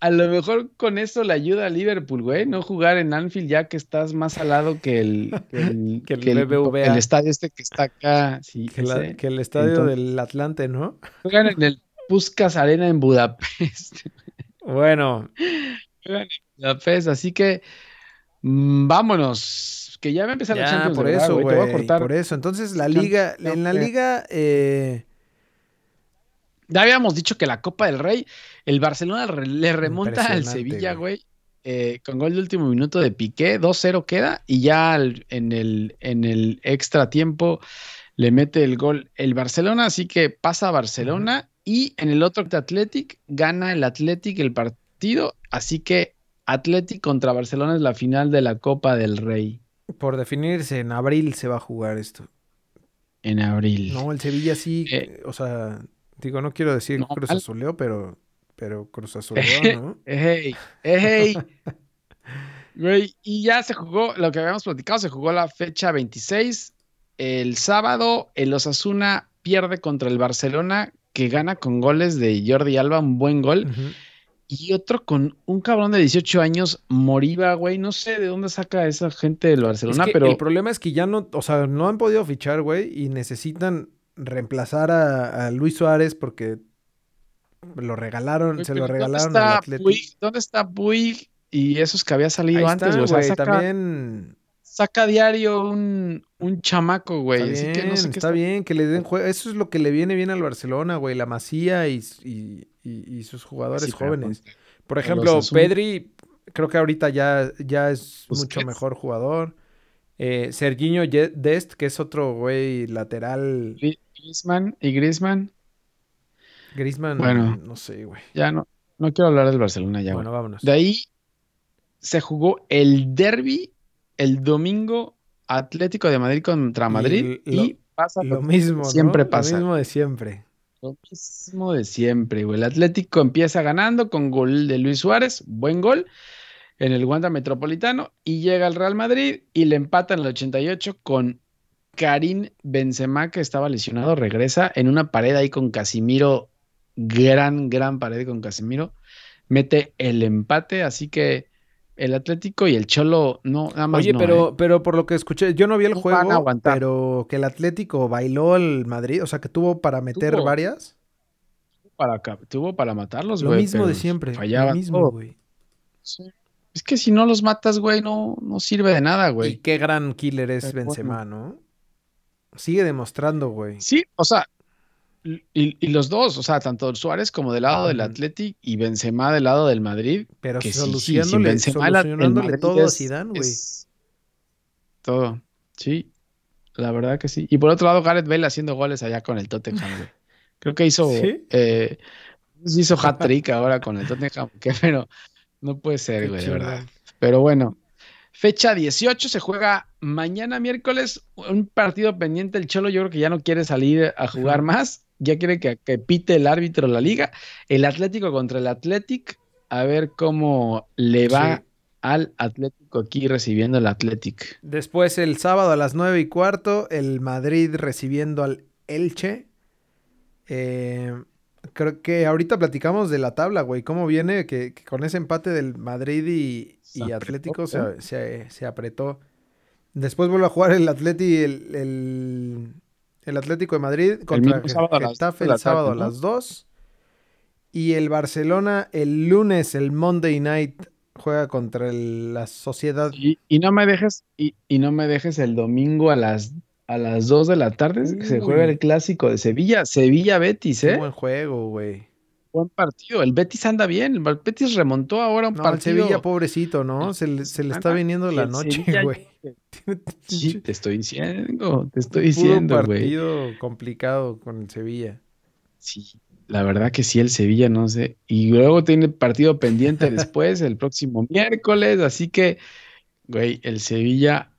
a, lo mejor con eso le ayuda a Liverpool, güey, no jugar en Anfield ya que estás más al lado que el, que el, Que el que el estadio este que está acá. Sí, Que, la- el estadio Entonces- del Atlante, ¿no? Juegan en el Puskas Arena en Budapest. Bueno, Juegan en Budapest, así que mm, vámonos. Que ya va a empezar la ya Champions, por eso, güey. Te voy a cortar. por eso. Entonces la liga, en la liga, eh, Ya habíamos dicho que la Copa del Rey, el Barcelona le remonta al Sevilla, güey. eh, con gol de último minuto de Piqué, 2-0 queda, y ya al- en, el, en el extra tiempo le mete el gol el Barcelona, así que pasa a Barcelona, y en el otro Athletic gana el Athletic el partido, así que Athletic contra Barcelona es la final de la Copa del Rey por definirse, en abril se va a jugar esto. en abril. No, el Sevilla sí, Eh. o sea, digo, no quiero decir No, Cruz mal. Azuleó, pero, pero Cruz Azuleó, ¿no? ¡Ey! ¡Ey! Güey, y ya se jugó, lo que habíamos platicado, se jugó la fecha 26. El sábado, el Osasuna pierde contra el Barcelona, que gana con goles de Jordi Alba, un buen gol. Y otro con un cabrón de 18 años, Moriba, güey. No sé de dónde saca esa gente del Es Barcelona, que pero el problema es que ya no, o sea, no han podido fichar, güey, y necesitan reemplazar a, a Luis Suárez porque lo regalaron, se lo regalaron ¿dónde al Atlético. Puig? ¿Dónde está Puig? Y esos que había salido Ahí antes, está. O sea, saca, también saca diario un, un chamaco, güey. está Así bien, que no sé qué está bien que le den juego. Eso es lo que le viene bien al Barcelona, güey, la Masía y, y- y- y sus jugadores Sí, jóvenes. ponte- Por ejemplo, Pedri, creo que ahorita ya, ya es mucho mejor jugador. Eh, Serginho Dest, que es otro güey lateral. Gri- Griezmann y Griezmann. Griezmann, Bueno. no sé, güey. Ya no, no quiero hablar del Barcelona ya. Bueno, vámonos. De ahí se jugó el derby el domingo Atlético de Madrid contra Y Madrid lo- y pasa Lo mismo, ¿no? siempre pasa. Lo mismo de siempre. Lo mismo de siempre, güey. El Atlético empieza ganando con gol de Luis Suárez, buen gol en el Wanda Metropolitano y llega al Real Madrid y le empata en el 88 con Karim Benzema que estaba lesionado, regresa en una pared ahí con Casimiro, gran, gran pared con Casimiro, mete el empate, así que el Atlético y el Cholo no, nada más Oye, no, pero, ¿eh? pero por lo que escuché, yo no vi el No van a juego, aguantar. pero que el Atlético bailó al Madrid, o sea, que tuvo para meter Tuvo. varias. para, tuvo para matarlos, Lo güey, mismo de siempre. fallaban Lo mismo, güey. Sí. Es que si no los matas, güey, no, no sirve de nada, Y güey. qué gran killer es Benzema, ¿no? Sigue demostrando, güey. Sí, o sea, y, y los dos, o sea, tanto Suárez como del lado del. Atleti y Benzema del lado del Madrid, Pero que sí, sí, sin solucionándole, solucionándole todo a es- Zidane, güey. Todo, sí, la verdad que sí. Y por otro lado, Gareth Bale haciendo goles allá con el Tottenham, güey. Creo que hizo, ¿Sí? eh, hizo hat-trick ahora con el Tottenham, que pero no puede ser, güey, de verdad. Pero bueno, fecha 18 se juega mañana miércoles, un partido pendiente. El Cholo yo creo que ya no quiere salir a jugar más, ya quiere que, que pite el árbitro la liga. El Atlético contra el Athletic, a ver cómo le va Sí. al Atlético aquí recibiendo el Athletic. Después el sábado a las nueve y cuarto, el Madrid recibiendo al Elche. Eh, creo que ahorita platicamos de la tabla, güey. ¿Cómo viene? Que, que con ese empate del Madrid y, Atlético ¿eh? se, se- se apretó. Después vuelve a jugar el Atleti, el, el, el Atlético de Madrid contra mismo sábado las el sábado tarde, a las 2. Y el Barcelona el lunes, el Monday Night, juega contra el- la Sociedad Y, y no me dejes, y, y no me dejes el domingo a las a las 2 de la tarde se juega el clásico de Sevilla, Sevilla Betis, Qué ¿eh? buen juego, güey. Buen partido. El Betis anda bien. El Betis remontó ahora un No, el. Sevilla, pobrecito, ¿no? Se le, se le está viniendo la noche, güey. Sí, te estoy diciendo, te estoy diciendo, güey. partido complicado con el Sevilla. Sí, la verdad que sí, el Sevilla, no sé. Y luego tiene partido pendiente después, el próximo miércoles, así que, güey, el Sevilla,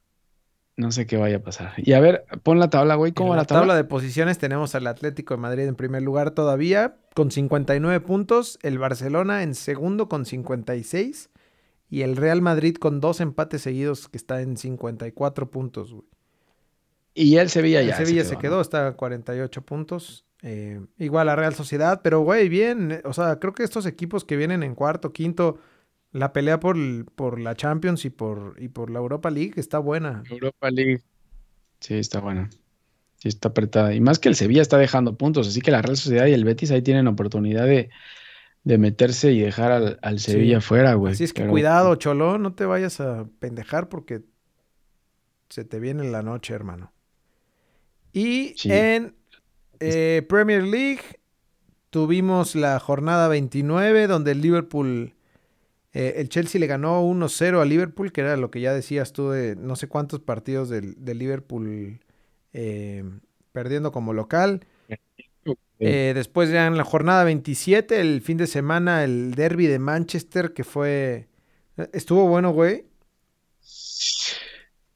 no sé qué vaya a pasar. Y a ver, pon la tabla, güey, ¿cómo en la la tabla? tabla de posiciones tenemos al Atlético de Madrid en primer lugar todavía con 59 puntos, el Barcelona en segundo con 56 Y el Real Madrid con dos empates seguidos que está en 54 puntos, güey. Y el Sevilla ya. El Sevilla se quedó, está a 48 puntos. Eh, igual a Real Sociedad, pero güey, bien. eh, O sea, creo que estos equipos que vienen en cuarto, quinto, la pelea por, por la Champions y por, y por la Europa League está buena. Europa League. Sí, está buena. Sí, está apretada. Y más que el Sevilla está dejando puntos, así que la Real Sociedad y el Betis ahí tienen oportunidad de, de meterse y dejar al, al Sí. Sevilla fuera, güey. Así es que Pero- cuidado, Cholo, no te vayas a pendejar porque se te viene la noche, hermano. Y Sí. en eh, Premier League tuvimos la jornada 29 donde el Liverpool, eh, el Chelsea le ganó 1-0 a Liverpool, que era lo que ya decías tú de no sé cuántos partidos del, del Liverpool eh, perdiendo como local. Eh, después ya en la jornada 27, el fin de semana, el derby de Manchester, que fue... Estuvo bueno, güey.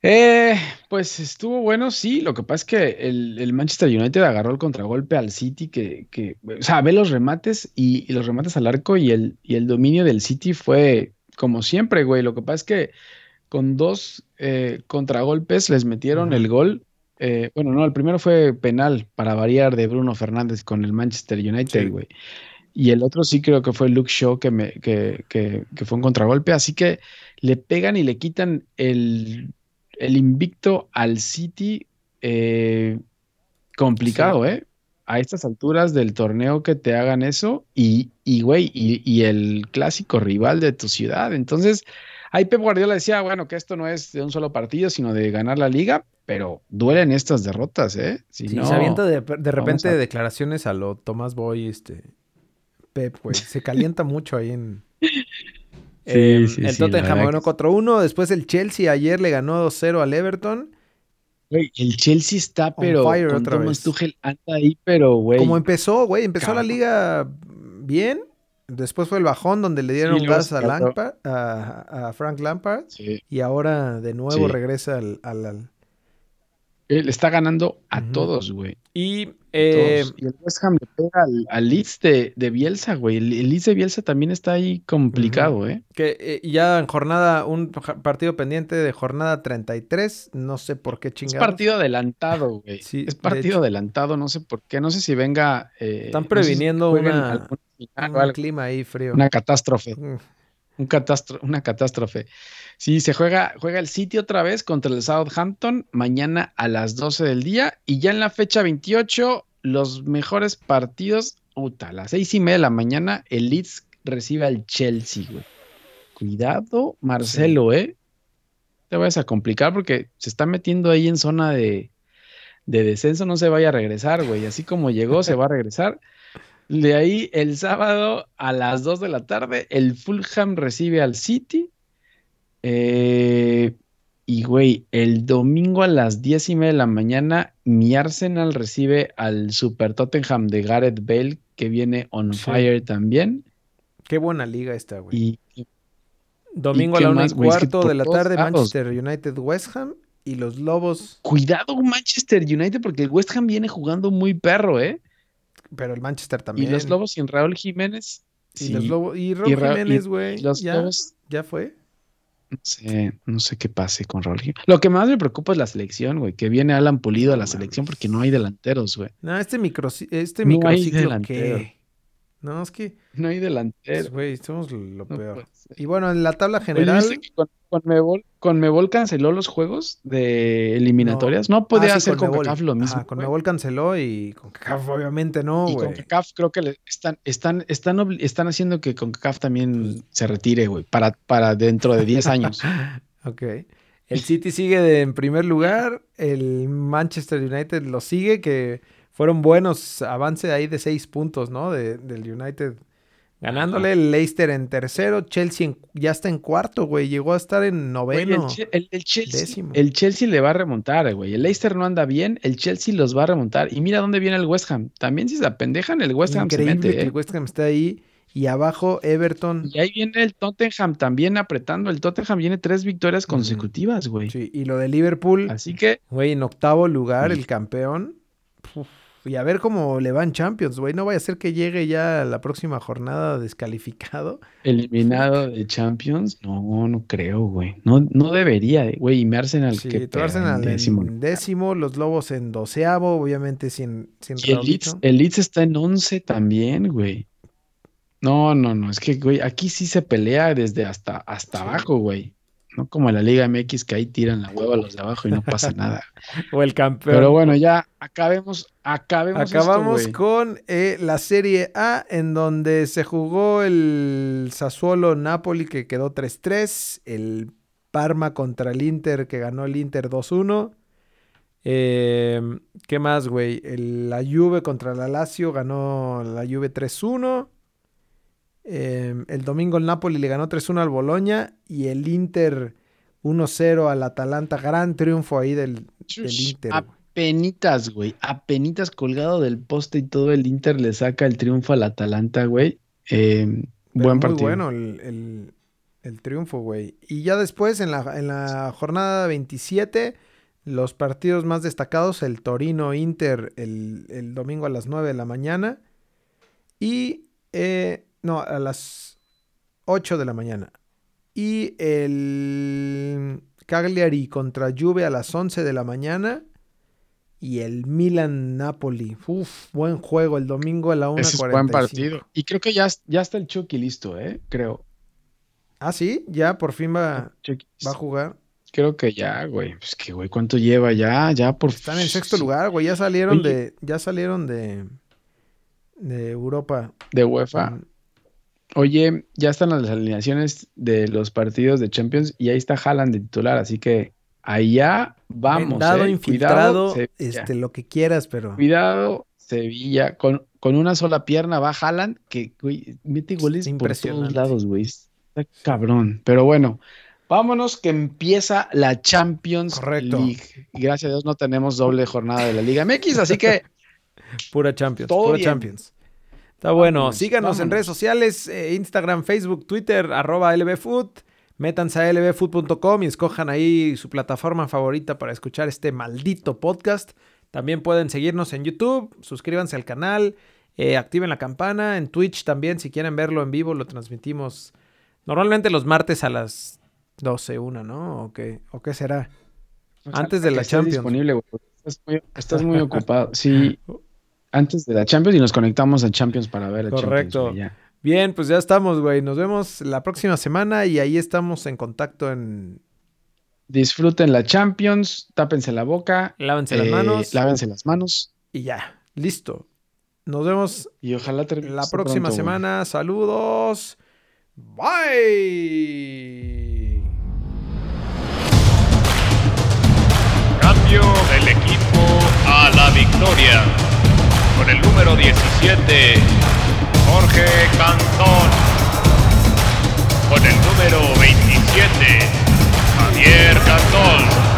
Eh, pues estuvo bueno, sí. Lo que pasa es que el, el Manchester United agarró el contragolpe al City, que, que, o sea, ve los remates y, y los remates al arco y el, y el dominio del City fue como siempre, güey. Lo que pasa es que con dos eh, contragolpes les metieron el gol. Eh, bueno, no, el primero fue penal para variar de Bruno Fernández con el Manchester United, Sí. güey. Y el otro sí creo que fue Luke Shaw que, me, que, que, que fue un contragolpe. Así que le pegan y le quitan el, el invicto al City. eh, complicado, ¿eh? A estas alturas del torneo que te hagan eso y, y güey, y, y el clásico rival de tu ciudad. Entonces, ahí Pep Guardiola decía, bueno, que esto no es de un solo partido, sino de ganar la liga, pero duelen estas derrotas, ¿eh? Si Sí, no, se avienta de, de repente a- declaraciones a lo Tomás Boy, este... Pep, güey. Se calienta mucho ahí en... Em, sí, el sí, la Tottenham ganó que 4-1. Después el Chelsea ayer le ganó 2-0 al Everton. güey, el Chelsea está, pero fire con otra Thomas vez. Tuchel anda ahí, pero güey. Como empezó, güey. Empezó la liga bien. Después fue el bajón donde le dieron luego gas a. Lampard- a, a Frank Lampard. Sí. Y ahora de nuevo Sí. regresa al... al- al- Él está ganando a todos, güey. Y... eh, Todos. Y el West Ham le pega al, al Leeds de, de Bielsa, güey. El, el Leeds de Bielsa también está ahí complicado, ¿eh? Que eh, ya en jornada, un partido pendiente de jornada 33, no sé por qué Es chingados. partido adelantado, güey. Sí, es partido adelantado, no sé por qué. No sé si venga. eh, Están no sé si previniendo jueguen una- Un algo, clima ahí frío. una catástrofe. Mm, Un catastro- una catástrofe. Sí, se juega, juega el City otra vez contra el Southampton mañana a las 12 del día. Y ya en la fecha 28, los mejores partidos. Puta, a las seis y media de la mañana, el Leeds recibe al Chelsea, güey. Cuidado, Marcelo, ¿eh? Te vayas a complicar porque se está metiendo ahí en zona de, de descenso, no se vaya a regresar, güey. Así como llegó, se va a regresar. De ahí el sábado a las 2 de la tarde, el Fulham recibe al City. Eh, y güey, el domingo a las 10 y media de la mañana, mi Arsenal recibe al Super Tottenham de Gareth Bale, que viene on Sí. fire también. Qué buena liga esta, güey. Y Domingo a qué la una y cuarto de la tarde, lados. Manchester United West Ham y los Lobos. cuidado, Manchester United, porque el West Ham viene jugando muy perro, ¿eh? Pero el Manchester Y también. los Lobos sin Raúl Jiménez. Y sí, los Lobos. Y Raúl y Ra- y Jiménez, güey. los Ya, Lobos ya fue. No sé, no sé qué pase con Raúl Jiménez. Lo que más me preocupa es la selección, güey. Que viene Alan Pulido a la selección porque no hay delanteros, güey. No, este micro, este No microciclo. ¿qué? No, es que, No hay pues, delantero. güey, somos lo No peor. Y bueno, en la tabla general. ¿viste que con, Conmebol canceló los juegos de eliminatorias? No, podía Ah, sí, hacer con Conmebol. CACAF lo mismo. Ajá, Conmebol canceló y con CACAF obviamente no, y güey. con CACAF creo que le están, están, están, están haciendo que con CACAF también se retire, güey, para, para dentro de 10 años. Ok. El City sigue de- en primer lugar. El Manchester United lo sigue, que fueron buenos avances ahí de seis puntos, ¿no? De- del United ganándole. El Leicester en tercero. Chelsea en- ya está en cuarto, güey. Llegó a estar en Güey, el, noveno. El- el Chelsea, décimo. el Chelsea le va a remontar, güey. El Leicester no anda bien, el Chelsea los va a remontar. Y mira dónde viene el West Ham. También si se apendejan, el West Ham se Increíble mete, que ¿eh? el West Ham esté ahí. Y abajo Everton. Y ahí viene el Tottenham también apretando. El Tottenham viene tres victorias consecutivas, güey. Sí, y lo de Liverpool, Así que güey, en octavo lugar, Sí. el campeón. Uf, y a ver cómo le van Champions, güey. No vaya a ser que llegue ya la próxima jornada descalificado. Eliminado de Champions. No, no creo, güey. No, no debería, güey. Y mi Arsenal Sí, que Arsenal en décimo. en décimo, los Lobos en doceavo, obviamente sin, sin Y el Leeds, Raulito. el Leeds está en 11 también, güey. No, no, no. Es que, güey, aquí sí se pelea desde hasta, hasta Sí. abajo, güey. No como la Liga MX que ahí tiran la hueva a los de abajo y no pasa nada. O el campeón. Pero bueno, ya acabemos, acabemos Acabamos con eh, la Serie A, en donde se jugó el Sassuolo Napoli, que quedó 3-3. El Parma contra el Inter, que ganó el Inter 2-1. Eh, ¿Qué más, güey? La Juve contra la Lazio ganó la Juve 3-1. Eh, el domingo el Napoli le ganó 3-1 al Boloña. Y el Inter 1-0 al Atalanta. Gran triunfo ahí del, del Inter. güey. Apenitas, güey. Apenitas colgado del poste y todo el Inter le saca el triunfo al Atalanta, güey. Eh, Pero buen muy partido. bueno el, el- el triunfo, güey. Y ya después, en la, en la jornada 27, los partidos más destacados, el Torino-Inter el, el domingo a las 9 de la mañana. Y, eh, no, a las 8 de la mañana. Y el Cagliari contra Juve a las 11 de la mañana. Y el Milan-Napoli. Uf, buen juego el domingo a la 1.45. Ese es buen partido. Y creo que ya, ya está el Chucky listo, ¿eh? Creo. Ah, sí, ya por fin va, va a jugar. Creo que ya, güey. Pues que, güey, ¿cuánto lleva ya? Ya por... Están en sexto lugar, güey. Ya salieron Oye. de, ya salieron de, de Europa. De UEFA. Oye, ya están las alineaciones de los partidos de Champions y ahí está Haaland de titular, así que allá vamos. Vendado, eh. infiltrado, Cuidado, este, lo que quieras, pero. Cuidado, Sevilla. Con, con una sola pierna va Haaland, que, güey, mete goles por todos lados, güey. Está cabrón. Pero bueno, vámonos que empieza la Champions Correcto. League. Y gracias a Dios no tenemos doble jornada de la Liga MX, así que Pura Champions, pura bien. Champions. Está bueno. Vámonos, Síganos en redes sociales, eh, Instagram, Facebook, Twitter, arroba lbfood. Métanse a lbfood.com y escojan ahí su plataforma favorita para escuchar este maldito podcast. También pueden seguirnos en YouTube, suscríbanse al canal, eh, activen la campana, en Twitch también, si quieren verlo en vivo, lo transmitimos normalmente los martes a las 12, una, ¿no? ¿O qué, ¿O qué será? Antes de la Champions. disponible, Estás muy, estás muy ocupado. Sí, antes de la Champions y nos conectamos a Champions para ver a Correcto. Champions. Bien, pues ya estamos, güey. Nos vemos la próxima semana y ahí estamos en contacto en Disfruten la Champions, tápense la boca, Lávense las eh, manos lávense las manos y ya. Listo. Nos vemos y ojalá la próxima pronto, güey. semana. Saludos. Bye. Cambio del equipo a la victoria. Con el número 17, Jorge Cantón. Con el número 27, Javier Cantón.